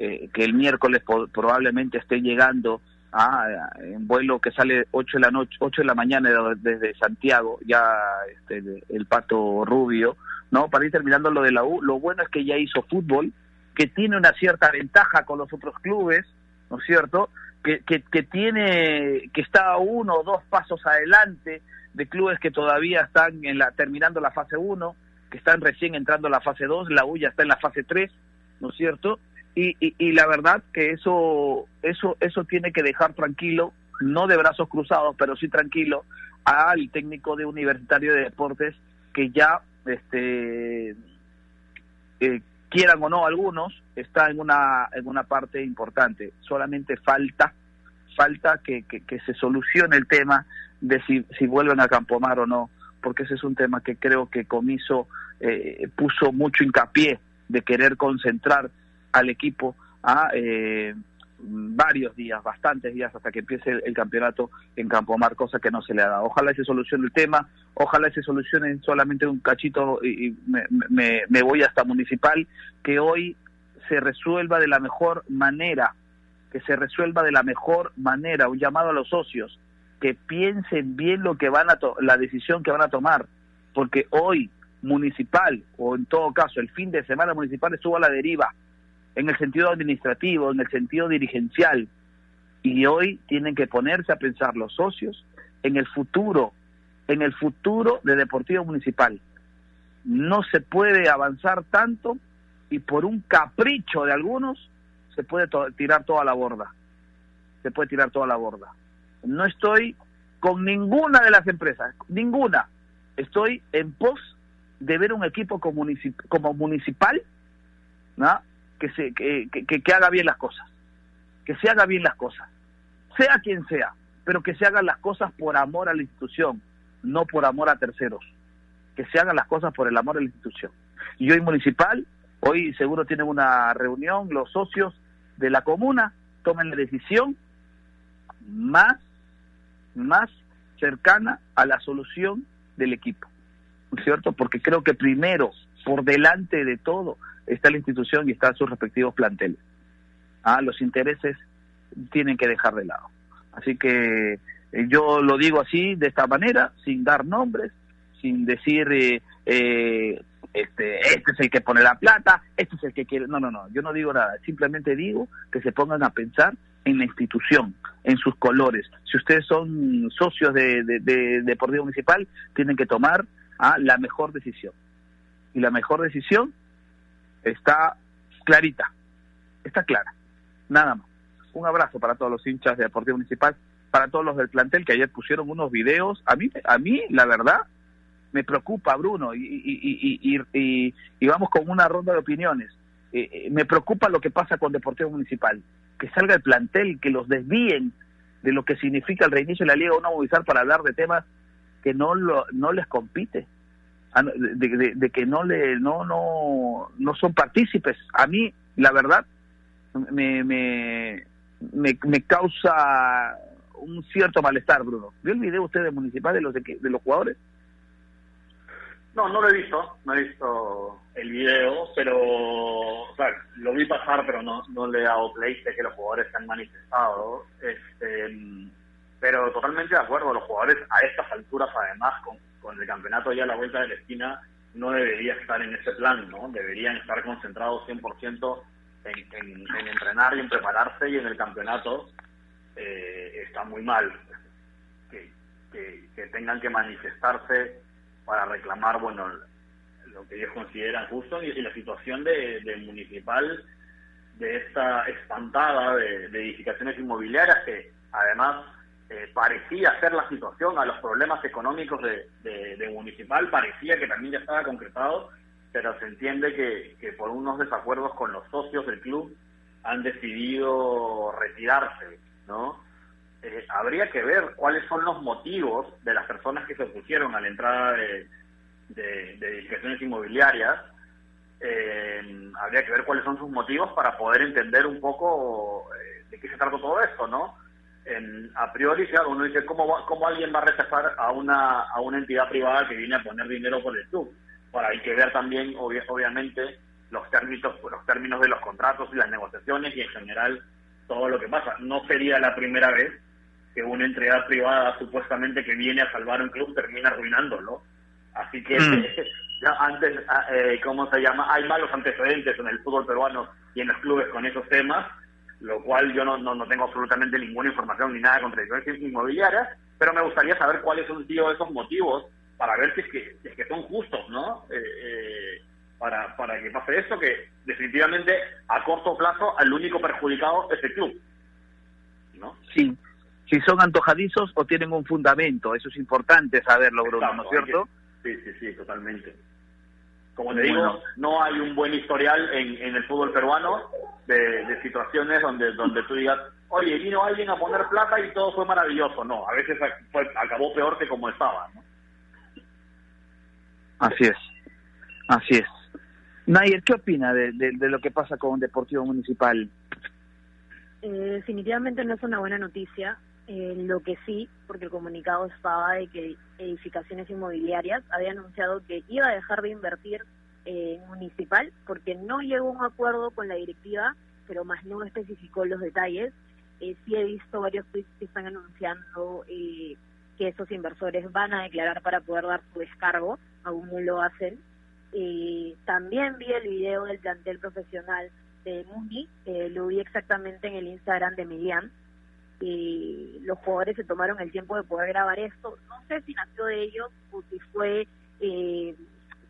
eh, que el miércoles probablemente esté llegando a, en vuelo que sale 8 de la noche, 8 de la mañana desde Santiago, ya este, el Pato Rubio, ¿no? Para ir terminando lo de la U, lo bueno es que ya hizo fútbol, que tiene una cierta ventaja con los otros clubes, ¿no es cierto? Que, que, que tiene, que está uno o dos pasos adelante de clubes que todavía están en la, terminando la fase 1, que están recién entrando a la fase 2, la U ya está en la fase 3, ¿no es cierto? Y, y, la verdad que eso, eso, eso tiene que dejar tranquilo, no de brazos cruzados, pero sí tranquilo, al técnico de Universitario de Deportes que ya, este, eh, quieran o no algunos, está en una, en una parte importante. Solamente falta, falta que, que, se solucione el tema de si, si vuelven a Campomar o no, porque ese es un tema que creo que Comiso eh, puso mucho hincapié de querer concentrar al equipo a eh, varios días, bastantes días hasta que empiece el, campeonato en Campomar, cosa que no se le ha dado. Ojalá se solucione el tema, ojalá se solucione solamente un cachito y, me, me, voy hasta municipal, que hoy se resuelva de la mejor manera, que se resuelva de la mejor manera, un llamado a los socios, que piensen bien lo que van a la decisión que van a tomar, porque hoy municipal o en todo caso el fin de semana municipal estuvo a la deriva en el sentido administrativo, en el sentido dirigencial. Y hoy tienen que ponerse a pensar los socios en el futuro, en el futuro de Deportivo Municipal. No se puede avanzar tanto y por un capricho de algunos se puede tirar toda la borda. Se puede tirar toda la borda. No estoy con ninguna de las empresas, ninguna. Estoy en pos de ver un equipo como, como municipal ¿no? Que, se, que, que, haga bien las cosas, que se haga bien las cosas, sea quien sea, pero que se hagan las cosas por amor a la institución, no por amor a terceros, que se hagan las cosas por el amor a la institución. Y hoy Municipal Hoy seguro tienen una reunión los socios de la comuna, tomen la decisión más, más cercana a la solución del equipo, ¿no es cierto? Porque creo que primero, por delante de todo, está la institución y están sus respectivos planteles. Ah, los intereses tienen que dejar de lado. Así que eh, yo lo digo así, de esta manera, sin dar nombres, sin decir eh, eh, este, este es el que pone la plata, este es el que quiere. No, no, no, yo no digo nada, simplemente digo que se pongan a pensar en la institución, en sus colores. Si ustedes son socios de, de, Deportivo Municipal, tienen que tomar ah, la mejor decisión. Y la mejor decisión está clarita, está clara, nada más. Un abrazo para todos los hinchas de Deportivo Municipal, para todos los del plantel que ayer pusieron unos videos. A mí, a mí la verdad, me preocupa, Bruno, y, y, y, y vamos con una ronda de opiniones. Eh, eh, me preocupa lo que pasa con Deportivo Municipal. Que salga el plantel, que los desvíen de lo que significa el reinicio de la Liga 1 Movilizar para hablar de temas que no lo, no les compite, ah, de, que no le no no no son partícipes. A mí, la verdad, me, me, me, me causa un cierto malestar, Bruno. ¿Vio el video usted de Municipal de los, de, de los jugadores? No, no lo he visto, no he visto el video, pero o sea, lo vi pasar, pero no, no le he dado play, sé que los jugadores se han manifestado, este, pero totalmente de acuerdo, los jugadores a estas alturas, además, con, con el campeonato ya a la vuelta de la esquina, no debería estar en ese plan, ¿no? Deberían estar concentrados 100% en, en, en entrenar y en prepararse y en el campeonato eh, está muy mal que, tengan que manifestarse para reclamar, bueno, lo que ellos consideran justo y, la situación de, municipal de esta espantada de, edificaciones inmobiliarias que además eh, parecía ser la situación a los problemas económicos de, municipal, parecía que también ya estaba concretado, pero se entiende que, por unos desacuerdos con los socios del club han decidido retirarse, ¿no? Eh, habría que ver cuáles son los motivos de las personas que se opusieron a la entrada de, de, edificaciones inmobiliarias. Eh, habría que ver cuáles son sus motivos para poder entender un poco eh, de qué se trata todo esto, ¿no? A priori, claro, uno dice, ¿cómo, ¿cómo alguien va a rechazar a una, a una entidad privada que viene a poner dinero por el club? Bueno, hay que ver también, obviamente, los términos, los términos de los contratos y las negociaciones y en general todo lo que pasa. No sería la primera vez que una entidad privada supuestamente que viene a salvar un club termina arruinándolo. Así que mm. ya antes, ah, eh, ¿cómo se llama? Hay malos antecedentes en el fútbol peruano y en los clubes con esos temas, lo cual yo no, no, tengo absolutamente ninguna información ni nada contra edificaciones inmobiliarias, pero me gustaría saber cuáles son tío, esos motivos para ver si es que, es que son justos, ¿no? Eh, eh, para, para que pase esto, que definitivamente a corto plazo al único perjudicado es el club. ¿no? Sí, si son antojadizos o tienen un fundamento. Eso es importante saberlo, Bruno, ¿no es cierto? Sí, sí, sí, totalmente. Como te digo, no hay un buen historial en, en el fútbol peruano de, situaciones donde, donde tú digas, oye, vino alguien a poner plata y todo fue maravilloso. No, a veces fue, acabó peor que como estaba. ¿no? Así es, así es. Nayer, ¿qué opina de, de, lo que pasa con Deportivo Municipal? Eh, definitivamente no es una buena noticia. Eh, lo que sí, porque el comunicado estaba de que edificaciones inmobiliarias había anunciado que iba a dejar de invertir en municipal porque no llegó a un acuerdo con la directiva, pero más no especificó los detalles. Eh, sí he visto varios tweets que están anunciando eh, que esos inversores van a declarar para poder dar su descargo, aún no lo hacen. Eh, también vi el video del plantel profesional de Muni, lo vi exactamente en el Instagram de Milian, eh, los jugadores se tomaron el tiempo de poder grabar esto. No sé si nació de ellos o si fue, eh,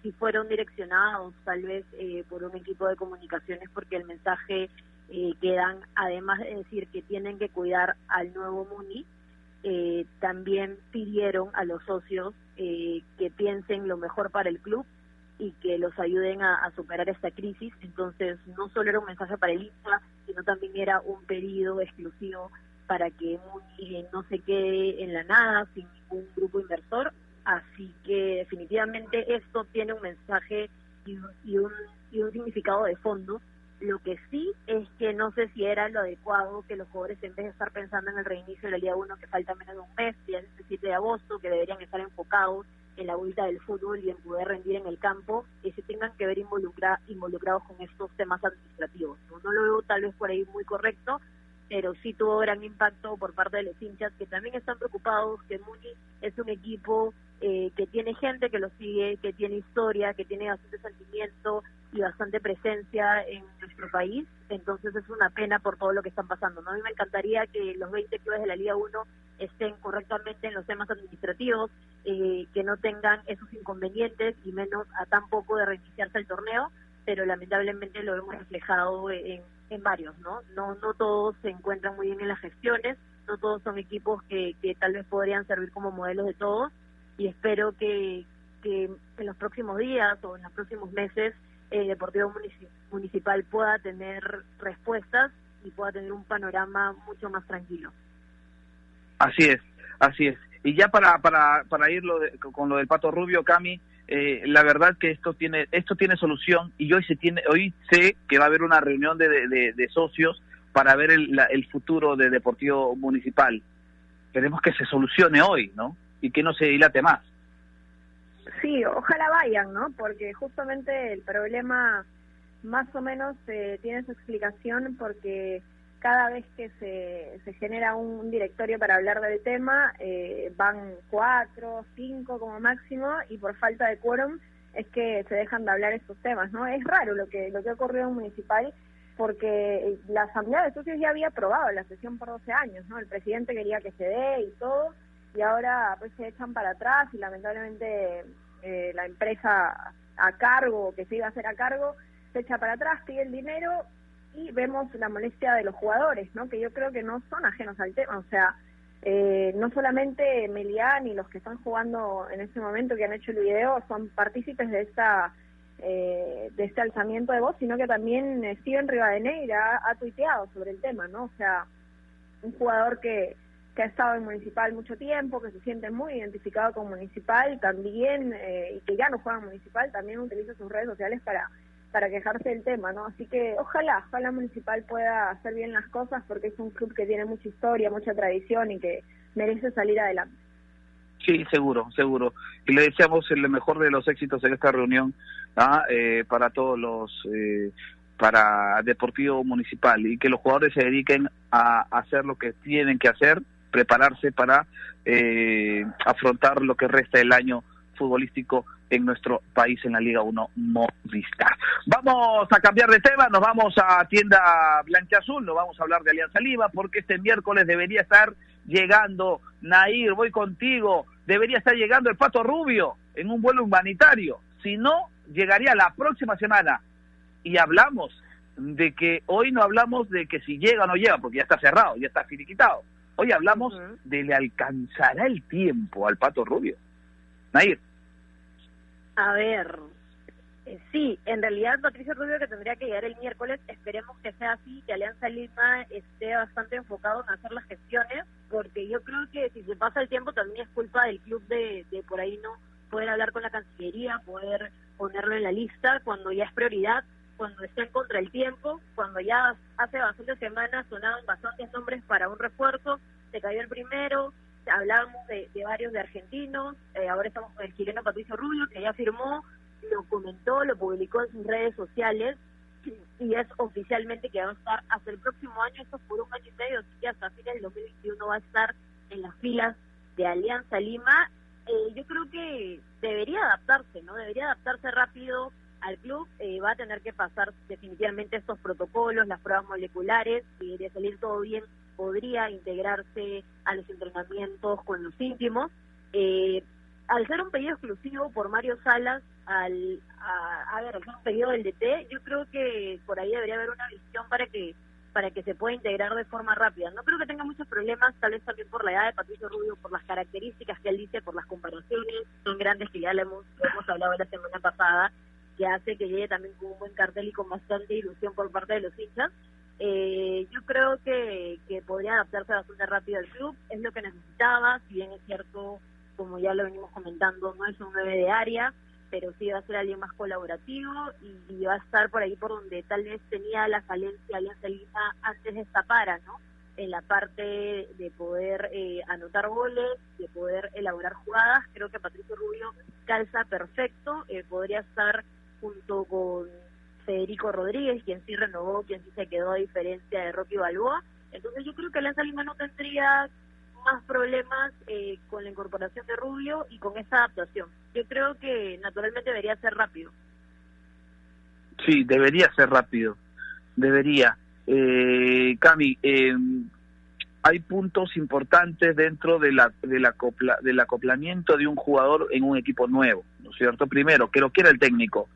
si fueron direccionados tal vez eh, por un equipo de comunicaciones, porque el mensaje eh, que dan, además de decir que tienen que cuidar al nuevo Muni, eh, también pidieron a los socios eh, que piensen lo mejor para el club y que los ayuden a, superar esta crisis. Entonces, no solo era un mensaje para el INSA, sino también era un pedido exclusivo para que Muni no se quede en la nada sin ningún grupo inversor. Así que definitivamente esto tiene un mensaje y, y, un, y un significado de fondo. Lo que sí es que no sé si era lo adecuado que los jugadores, en vez de estar pensando en el reinicio de la Liga 1, que falta menos de un mes, ya es el 7 de agosto, que deberían estar enfocados en la vuelta del fútbol y en poder rendir en el campo, que se tengan que ver involucra, involucrados con estos temas administrativos. no lo veo tal vez por ahí muy correcto, pero sí tuvo gran impacto por parte de los hinchas que también están preocupados que Muni es un equipo eh, que tiene gente que lo sigue, que tiene historia, que tiene bastante sentimiento y bastante presencia en nuestro país, entonces es una pena por todo lo que están pasando. ¿no? A mí me encantaría que los 20 clubes de la Liga 1 estén correctamente en los temas administrativos, eh, que no tengan esos inconvenientes y menos a tan poco de reiniciarse el torneo, pero lamentablemente lo hemos reflejado en, en varios, ¿no? ¿no? No todos se encuentran muy bien en las gestiones, no todos son equipos que, que tal vez podrían servir como modelos de todos y espero que, que en los próximos días o en los próximos meses el Deportivo Municipal pueda tener respuestas y pueda tener un panorama mucho más tranquilo. Así es, así es. Y ya para, para, para ir con lo del Pato Rubio, Cami, eh, la verdad que esto tiene esto tiene solución y hoy se tiene hoy sé que va a haber una reunión de, de, socios para ver el, el futuro de Deportivo Municipal. Queremos que se solucione hoy, ¿no? Y que no se dilate más. Sí, ojalá vayan, ¿no? Porque justamente el problema más o menos eh, tiene su explicación porque cada vez que se, se genera un, directorio para hablar del tema, eh, van cuatro, cinco como máximo, y por falta de quórum es que se dejan de hablar estos temas, ¿no? Es raro lo que, lo que ha ocurrido en Municipal, porque la Asamblea de Socios ya había aprobado la sesión por 12 años, ¿no? El presidente quería que se dé y todo, y ahora pues se echan para atrás y lamentablemente eh, la empresa a cargo, que se iba a hacer a cargo, se echa para atrás, pide el dinero y vemos la molestia de los jugadores, ¿no? Que yo creo que no son ajenos al tema, o sea, eh, no solamente Melián y los que están jugando en este momento que han hecho el video son partícipes de esta eh, de este alzamiento de voz, sino que también eh, Steven Rivadeneira ha, ha tuiteado sobre el tema, ¿no? O sea, un jugador que, que ha estado en Municipal mucho tiempo, que se siente muy identificado con Municipal también, y que ya no juega en Municipal, también utiliza sus redes sociales para para quejarse del tema, ¿no? Así que ojalá, ojalá Municipal pueda hacer bien las cosas porque es un club que tiene mucha historia, mucha tradición y que merece salir adelante. Sí, seguro, seguro. Y le deseamos el mejor de los éxitos en esta reunión ¿ah? eh, para todos los, eh, para Deportivo Municipal y que los jugadores se dediquen a hacer lo que tienen que hacer, prepararse para eh, afrontar lo que resta del año futbolístico en nuestro país en la Liga 1 Movistar. Vamos a cambiar de tema, nos vamos a tienda Blanca Azul, nos vamos a hablar de Alianza Lima, porque este miércoles debería estar llegando, Nair, voy contigo, debería estar llegando el Pato Rubio en un vuelo humanitario, si no, llegaría la próxima semana. Y hablamos de que hoy no hablamos de que si llega o no llega, porque ya está cerrado, ya está finiquitado. Hoy hablamos de le alcanzará el tiempo al Pato Rubio. Nair. A ver, eh, sí, en realidad Patricio Rubio que tendría que llegar el miércoles, esperemos que sea así, que Alianza Lima esté bastante enfocado en hacer las gestiones, porque yo creo que si se pasa el tiempo también es culpa del club de, de por ahí no poder hablar con la Cancillería, poder ponerlo en la lista cuando ya es prioridad, cuando estén contra el tiempo, cuando ya hace bastantes semanas sonaban bastantes nombres para un refuerzo, se cayó el primero, hablábamos de, varios de argentinos, eh, ahora estamos con el chileno Patricio Rubio, que ya firmó, lo comentó, lo publicó en sus redes sociales, y es oficialmente que va a estar hasta el próximo año, esto por un año y medio, así que hasta fines del 2021 va a estar en las filas de Alianza Lima. Eh, yo creo que debería adaptarse, ¿no? Debería adaptarse rápido al club, eh, va a tener que pasar definitivamente estos protocolos, las pruebas moleculares, y debería salir todo bien podría integrarse a los entrenamientos con los íntimos. Eh, al ser un pedido exclusivo por Mario Salas, al, a, ver, al ser un pedido del DT, yo creo que por ahí debería haber una visión para que para que se pueda integrar de forma rápida. No creo que tenga muchos problemas, tal vez también por la edad de Patricio Rubio, por las características que él dice, por las comparaciones, son grandes que ya le hemos, lo hemos hablado la semana pasada, que hace que llegue también con un buen cartel y con bastante ilusión por parte de los hinchas. Eh, yo creo que, que podría adaptarse bastante rápido al club, es lo que necesitaba, si bien es cierto, como ya lo venimos comentando, no es un 9 de área, pero sí va a ser alguien más colaborativo y, va a estar por ahí por donde tal vez tenía la falencia Alianza Lima antes de esta para, ¿no? En la parte de poder eh, anotar goles, de poder elaborar jugadas, creo que Patricio Rubio calza perfecto, eh, podría estar junto con Federico Rodríguez, quien sí renovó, quien sí se quedó a diferencia de Rocky Balboa. Entonces yo creo que Alianza Lima no tendría más problemas eh, con la incorporación de Rubio y con esa adaptación. Yo creo que naturalmente debería ser rápido. Sí, debería ser rápido, debería. Eh, Cami, eh, hay puntos importantes dentro de la, del, acopla, del acoplamiento de un jugador en un equipo nuevo, ¿no es cierto? Primero, que lo quiera el técnico,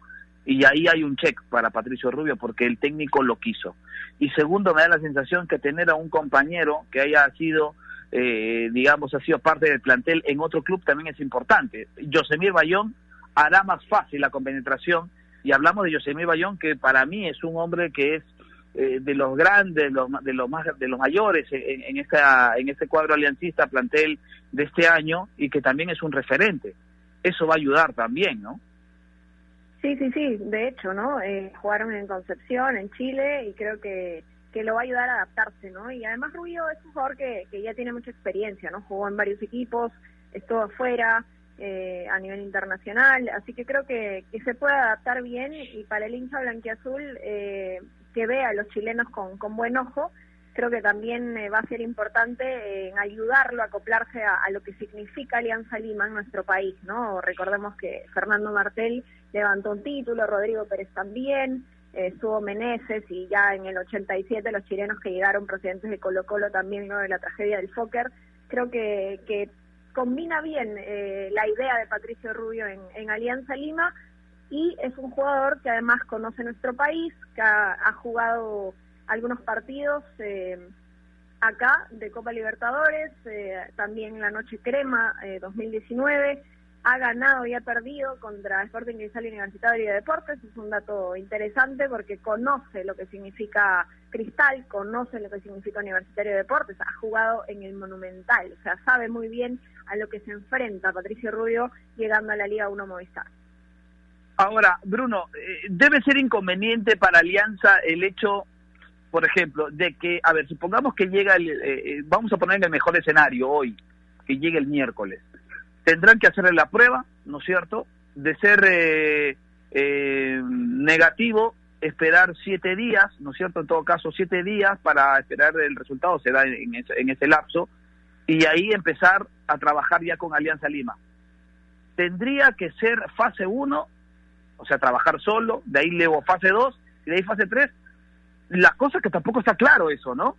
y ahí hay un check para Patricio Rubio porque el técnico lo quiso. Y segundo, me da la sensación que tener a un compañero que haya sido eh, digamos, ha sido parte del plantel en otro club también es importante. Josemir Bayón hará más fácil la compenetración y hablamos de Josemir Bayón que para mí es un hombre que es eh, de los grandes, de los, de los más, de los mayores en, en, esta, en este cuadro aliancista plantel de este año y que también es un referente. Eso va a ayudar también, ¿no? Sí, sí, sí, de hecho, ¿no? Eh, jugaron en Concepción, en Chile, y creo que que lo va a ayudar a adaptarse, ¿no? Y además Rubio es un jugador que, que ya tiene mucha experiencia, ¿no? Jugó en varios equipos, estuvo afuera, eh, a nivel internacional, así que creo que, que se puede adaptar bien y para el hincha blanquiazul eh, que vea a los chilenos con, con buen ojo, creo que también eh, va a ser importante en ayudarlo a acoplarse a, lo que significa Alianza Lima en nuestro país, ¿no? Recordemos que Fernando Martel levantó un título, Rodrigo Pérez también, estuvo Meneses y ya en el 87 los chilenos que llegaron procedentes de Colo Colo también ¿no? de la tragedia del Fokker, creo que, que combina bien eh, la idea de Patricio Rubio en, Alianza Lima y es un jugador que además conoce nuestro país, que ha jugado algunos partidos eh, acá de Copa Libertadores, eh, también la Noche Crema 2019 ha ganado y ha perdido contra Sporting Cristal Universitario de Deportes. Es un dato interesante porque conoce lo que significa Cristal, conoce lo que significa Universitario de Deportes, ha jugado en el Monumental, o sea, sabe muy bien a lo que se enfrenta Patricio Rubio llegando a la Liga 1 Movistar. Ahora, Bruno, eh, debe ser inconveniente para Alianza el hecho, por ejemplo, de que, a ver, supongamos que llega, el, eh, eh vamos a poner en el mejor escenario hoy, que llegue el miércoles tendrán que hacerle la prueba, ¿no es cierto?, de ser eh, eh, negativo, esperar siete días, ¿no es cierto?, en todo caso siete días para esperar el resultado, se da en ese, en ese lapso, y ahí empezar a trabajar ya con Alianza Lima. Tendría que ser fase 1, o sea, trabajar solo, de ahí luego fase 2, y de ahí fase 3. La cosa que tampoco está claro eso, ¿no?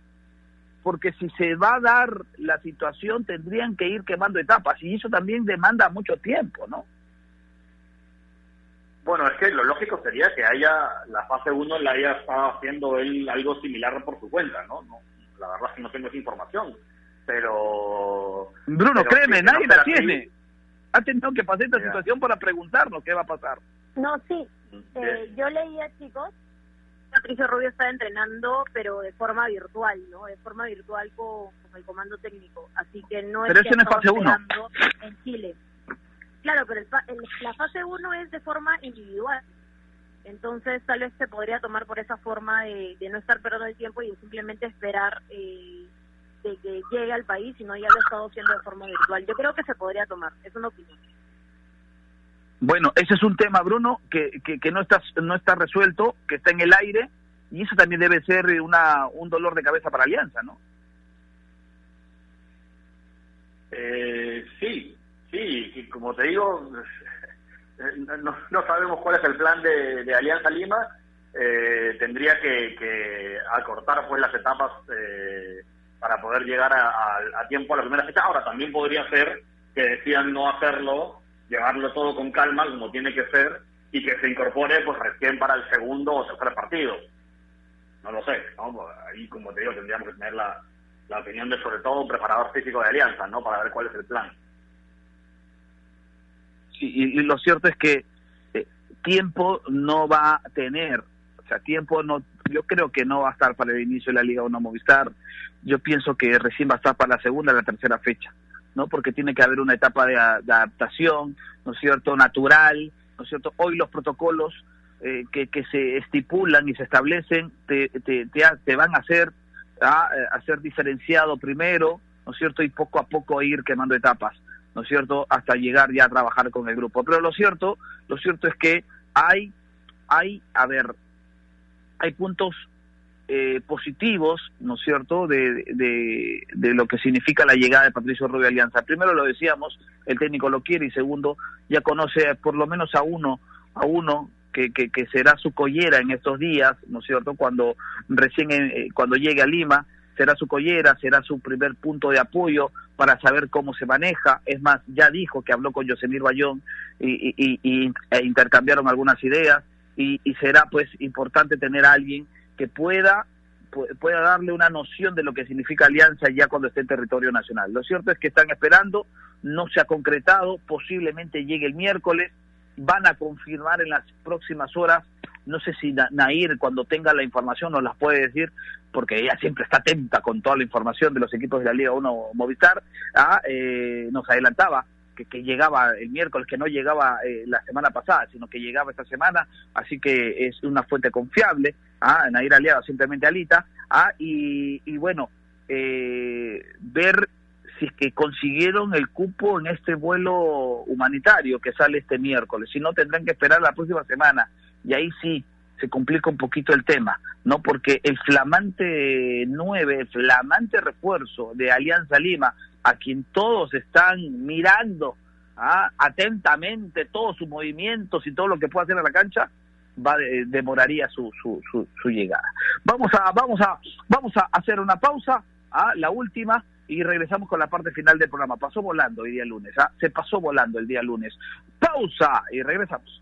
porque si se va a dar la situación tendrían que ir quemando etapas y eso también demanda mucho tiempo, ¿no? Bueno, es que lo lógico sería que haya la fase 1 la haya estado haciendo él algo similar por su cuenta, ¿no? no la verdad es que no tengo esa información, pero... Bruno, créeme, nadie la tiene. Ha tenido que pasar esta situación para preguntarnos qué va a pasar. No, sí. Eh, yo leía, chicos, Patricio Rubio está entrenando, pero de forma virtual, ¿no? De forma virtual con, el comando técnico. Así que no pero es que no es fase 1. en Chile. Claro, pero el, la fase 1 es de forma individual. Entonces, tal vez se podría tomar por esa forma de, de no estar perdiendo el tiempo y simplemente esperar eh, de que llegue al país, sino ya lo he estado haciendo de forma virtual. Yo creo que se podría tomar, es una opinión. Bueno, ese es un tema, Bruno, que, que, no, está, no está resuelto, que está en el aire, y eso también debe ser una, un dolor de cabeza para Alianza, ¿no? Eh, sí, sí, como te digo, no, no, sabemos cuál es el plan de, Alianza Lima. Eh, tendría que, que, acortar pues las etapas eh, para poder llegar a, a, a, tiempo a la primera fecha. Ahora, también podría ser que decían no hacerlo llevarlo todo con calma, como tiene que ser, y que se incorpore pues recién para el segundo o tercer partido. No lo sé, ¿no? Pues, ahí, como te digo, tendríamos que tener la, la opinión de, sobre todo, un preparador físico de Alianza, ¿no? Para ver cuál es el plan. Sí, y, lo cierto es que eh, tiempo no va a tener, o sea, tiempo no, yo creo que no va a estar para el inicio de la Liga 1 Movistar, yo pienso que recién va a estar para la segunda o la tercera fecha. ¿No? Porque tiene que haber una etapa de, adaptación, ¿no es cierto?, natural, ¿no es cierto? Hoy los protocolos eh, que, que se estipulan y se establecen te, te, te, van a hacer a, a ser diferenciado primero, ¿no es cierto? Y poco a poco ir quemando etapas, ¿no es cierto? Hasta llegar ya a trabajar con el grupo. Pero lo cierto, lo cierto es que hay, hay, a ver, hay puntos eh, positivos, ¿no es cierto?, de, de, de, lo que significa la llegada de Patricio Rubio Alianza. Primero lo decíamos, el técnico lo quiere y segundo, ya conoce por lo menos a uno, a uno que, que, que será su collera en estos días, ¿no es cierto?, cuando recién, eh, cuando llegue a Lima, será su collera, será su primer punto de apoyo para saber cómo se maneja. Es más, ya dijo que habló con Yosemir Bayón y, y, y, e intercambiaron algunas ideas y, y será pues importante tener a alguien que pueda pueda darle una noción de lo que significa alianza ya cuando esté en territorio nacional. Lo cierto es que están esperando, no se ha concretado, posiblemente llegue el miércoles, van a confirmar en las próximas horas, no sé si Nair cuando tenga la información nos las puede decir, porque ella siempre está atenta con toda la información de los equipos de la Liga 1 Movistar, ah, eh, nos adelantaba que, llegaba el miércoles, que no llegaba eh, la semana pasada, sino que llegaba esta semana, así que es una fuente confiable, ¿ah? Nair Aliado, simplemente Alita, ¿ah? y, y bueno, eh, ver si es que consiguieron el cupo en este vuelo humanitario que sale este miércoles, si no tendrán que esperar la próxima semana, y ahí sí se complica un poquito el tema, ¿no? Porque el flamante 9, el flamante refuerzo de Alianza Lima, a quien todos están mirando ¿ah? atentamente todos sus movimientos y todo lo que puede hacer en la cancha, va demoraría su, su, su, llegada. Vamos a, vamos a, vamos a hacer una pausa, ¿ah? la última, y regresamos con la parte final del programa. Pasó volando el día lunes, ¿ah? se pasó volando el día lunes. Pausa y regresamos.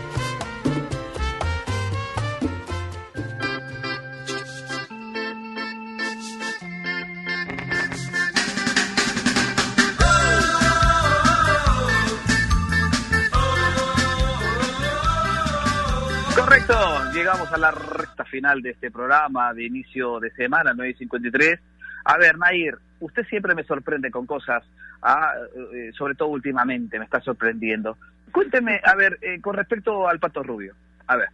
Llegamos a la recta final de este programa de inicio de semana, 9.53. A ver, Nair, usted siempre me sorprende con cosas, ah, eh, sobre todo últimamente, me está sorprendiendo. Cuénteme, a ver, eh, con respecto al Pato Rubio, a ver.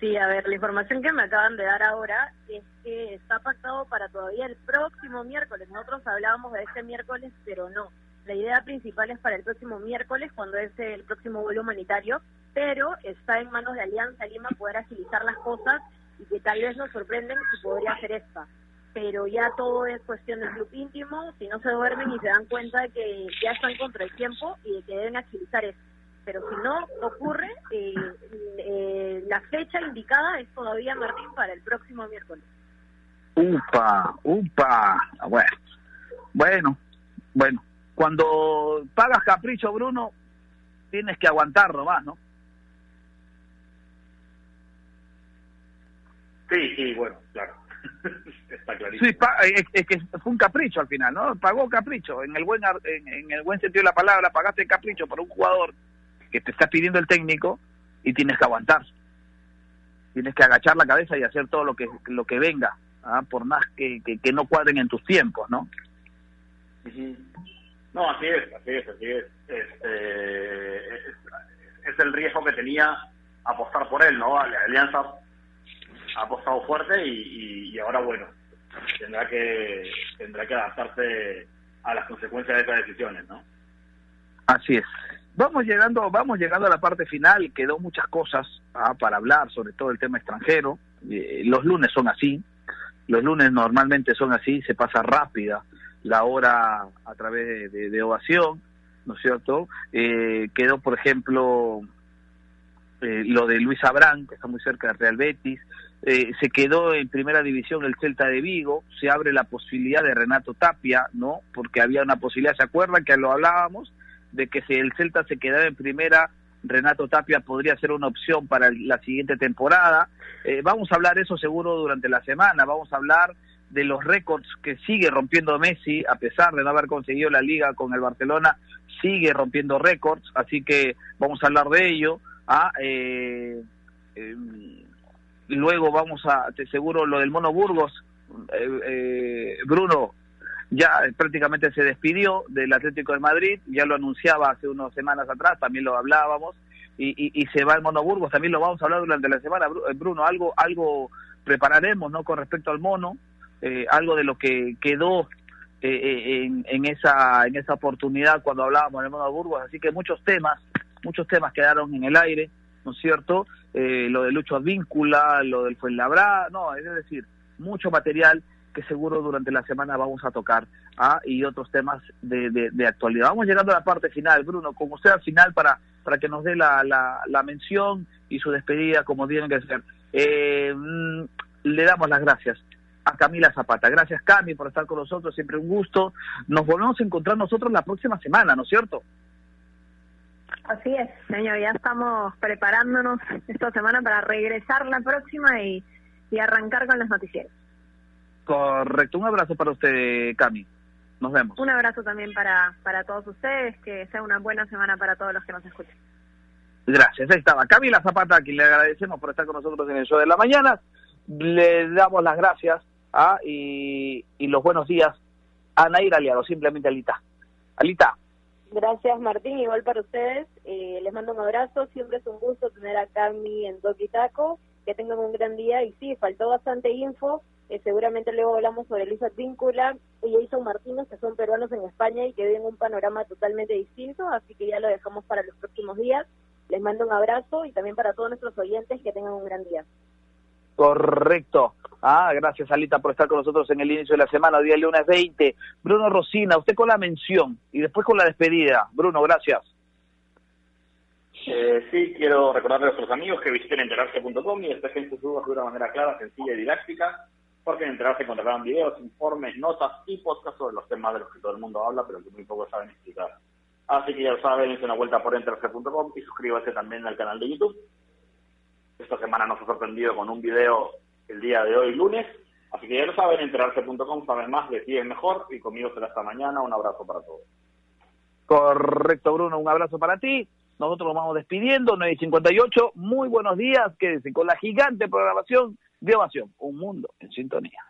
Sí, a ver, la información que me acaban de dar ahora es que está pactado para todavía el próximo miércoles. Nosotros hablábamos de este miércoles, pero no. La idea principal es para el próximo miércoles, cuando es el próximo vuelo humanitario, pero está en manos de Alianza Lima poder agilizar las cosas y que tal vez nos sorprenden si podría ser esta. Pero ya todo es cuestión del club íntimo, si no se duermen y se dan cuenta de que ya están contra el tiempo y de que deben agilizar esto. Pero si no ocurre, eh, eh, la fecha indicada es todavía, Martín, para el próximo miércoles. Upa, upa. Bueno, bueno, bueno. Cuando pagas capricho, Bruno, tienes que aguantarlo más, ¿no? Sí, sí, bueno, claro. Está clarísimo. Sí, es, que fue un capricho al final, ¿no? Pagó capricho. En el buen en, el buen sentido de la palabra, pagaste capricho por un jugador que te está pidiendo el técnico y tienes que aguantar. Tienes que agachar la cabeza y hacer todo lo que lo que venga, ¿ah? por más que, que, no cuadren en tus tiempos, ¿no? No, así es, así es, así es. Este, es, es el riesgo que tenía apostar por él, ¿no? Alianza ha apostado fuerte y, y, ahora bueno tendrá que tendrá que adaptarse a las consecuencias de esas decisiones, ¿no? Así es. Vamos llegando, vamos llegando a la parte final. Quedó muchas cosas ah, para hablar, sobre todo el tema extranjero. Eh, los lunes son así. Los lunes normalmente son así. Se pasa rápida la hora a través de, ovación, ¿no es cierto? Eh, quedó, por ejemplo, eh, lo de Luis Abrán, que está muy cerca de Real Betis. se quedó en primera división el Celta de Vigo. Se abre la posibilidad de Renato Tapia, ¿no? Porque había una posibilidad, ¿se acuerdan que lo hablábamos? de que si el Celta se quedara en primera, Renato Tapia podría ser una opción para la siguiente temporada. Eh, vamos a hablar eso seguro durante la semana, vamos a hablar de los récords que sigue rompiendo Messi, a pesar de no haber conseguido la liga con el Barcelona, sigue rompiendo récords, así que vamos a hablar de ello. Ah, eh, em, luego vamos a, te seguro, lo del Mono Burgos, eh, Bruno, ya prácticamente se despidió del Atlético de Madrid, ya lo anunciaba hace unas semanas atrás, también lo hablábamos, y, y, se va el Monoburgos, también lo vamos a hablar durante la semana, eh, Bruno, algo, algo prepararemos ¿no? con respecto al mono, eh, algo de lo que quedó eh, en, en, esa, en esa oportunidad cuando hablábamos del Monoburgos, así que muchos temas, muchos temas quedaron en el aire, ¿no es cierto? lo de Lucho Advíncula, lo del Fuenlabrada, no, es decir, mucho material que seguro durante la semana vamos a tocar ¿ah? y otros temas de, de, actualidad. Vamos llegando a la parte final, Bruno, como sea al final para, para que nos dé la, la, mención y su despedida como tiene que ser. Eh, mm, le damos las gracias a Camila Zapata. Gracias, Cami, por estar con nosotros, siempre un gusto. Nos volvemos a encontrar nosotros la próxima semana, ¿no es cierto? Así es, señor, ya estamos preparándonos esta semana para regresar la próxima y, y arrancar con las noticias. Correcto, un abrazo para usted, Cami. Nos vemos. Un abrazo también para, para todos ustedes, que sea una buena semana para todos los que nos escuchen. Gracias, ahí estaba Camila Zapata, a quien le agradecemos por estar con nosotros en el show de la mañana. Le damos las gracias ¿ah? y, y los buenos días a Nair Aliado, simplemente Alita. Alita. Gracias Martín, igual para ustedes. Eh, les mando un abrazo, siempre es un gusto tener a Cami en Doki Taco. Que tengan un gran día y sí, faltó bastante info seguramente luego hablamos sobre Luisa Víncula y Jason Martínez, que son peruanos en España y que viven un panorama totalmente distinto, así que ya lo dejamos para los próximos días. Les mando un abrazo y también para todos nuestros oyentes que tengan un gran día. Correcto. Ah, gracias Alita por estar con nosotros en el inicio de la semana, día lunes 20. Bruno Rosina, usted con la mención y después con la despedida. Bruno, gracias. Eh, sí, quiero recordarle a nuestros amigos que visiten enterarse.com y despejen sus dudas de una manera clara, sencilla y didáctica porque en Enterarse encontrarán videos, informes, notas y podcasts sobre los temas de los que todo el mundo habla, pero que muy pocos saben explicar. Así que ya lo saben, es una vuelta por enterarse.com y suscríbase también al canal de YouTube. Esta semana nos ha sorprendido con un video el día de hoy, lunes. Así que ya lo saben, enterarse.com, saben más, deciden mejor y conmigo será hasta mañana. Un abrazo para todos. Correcto, Bruno, un abrazo para ti. Nosotros nos vamos despidiendo, 9.58. Muy buenos días, quédense con la gigante programación de Ovación, un mundo en sintonía.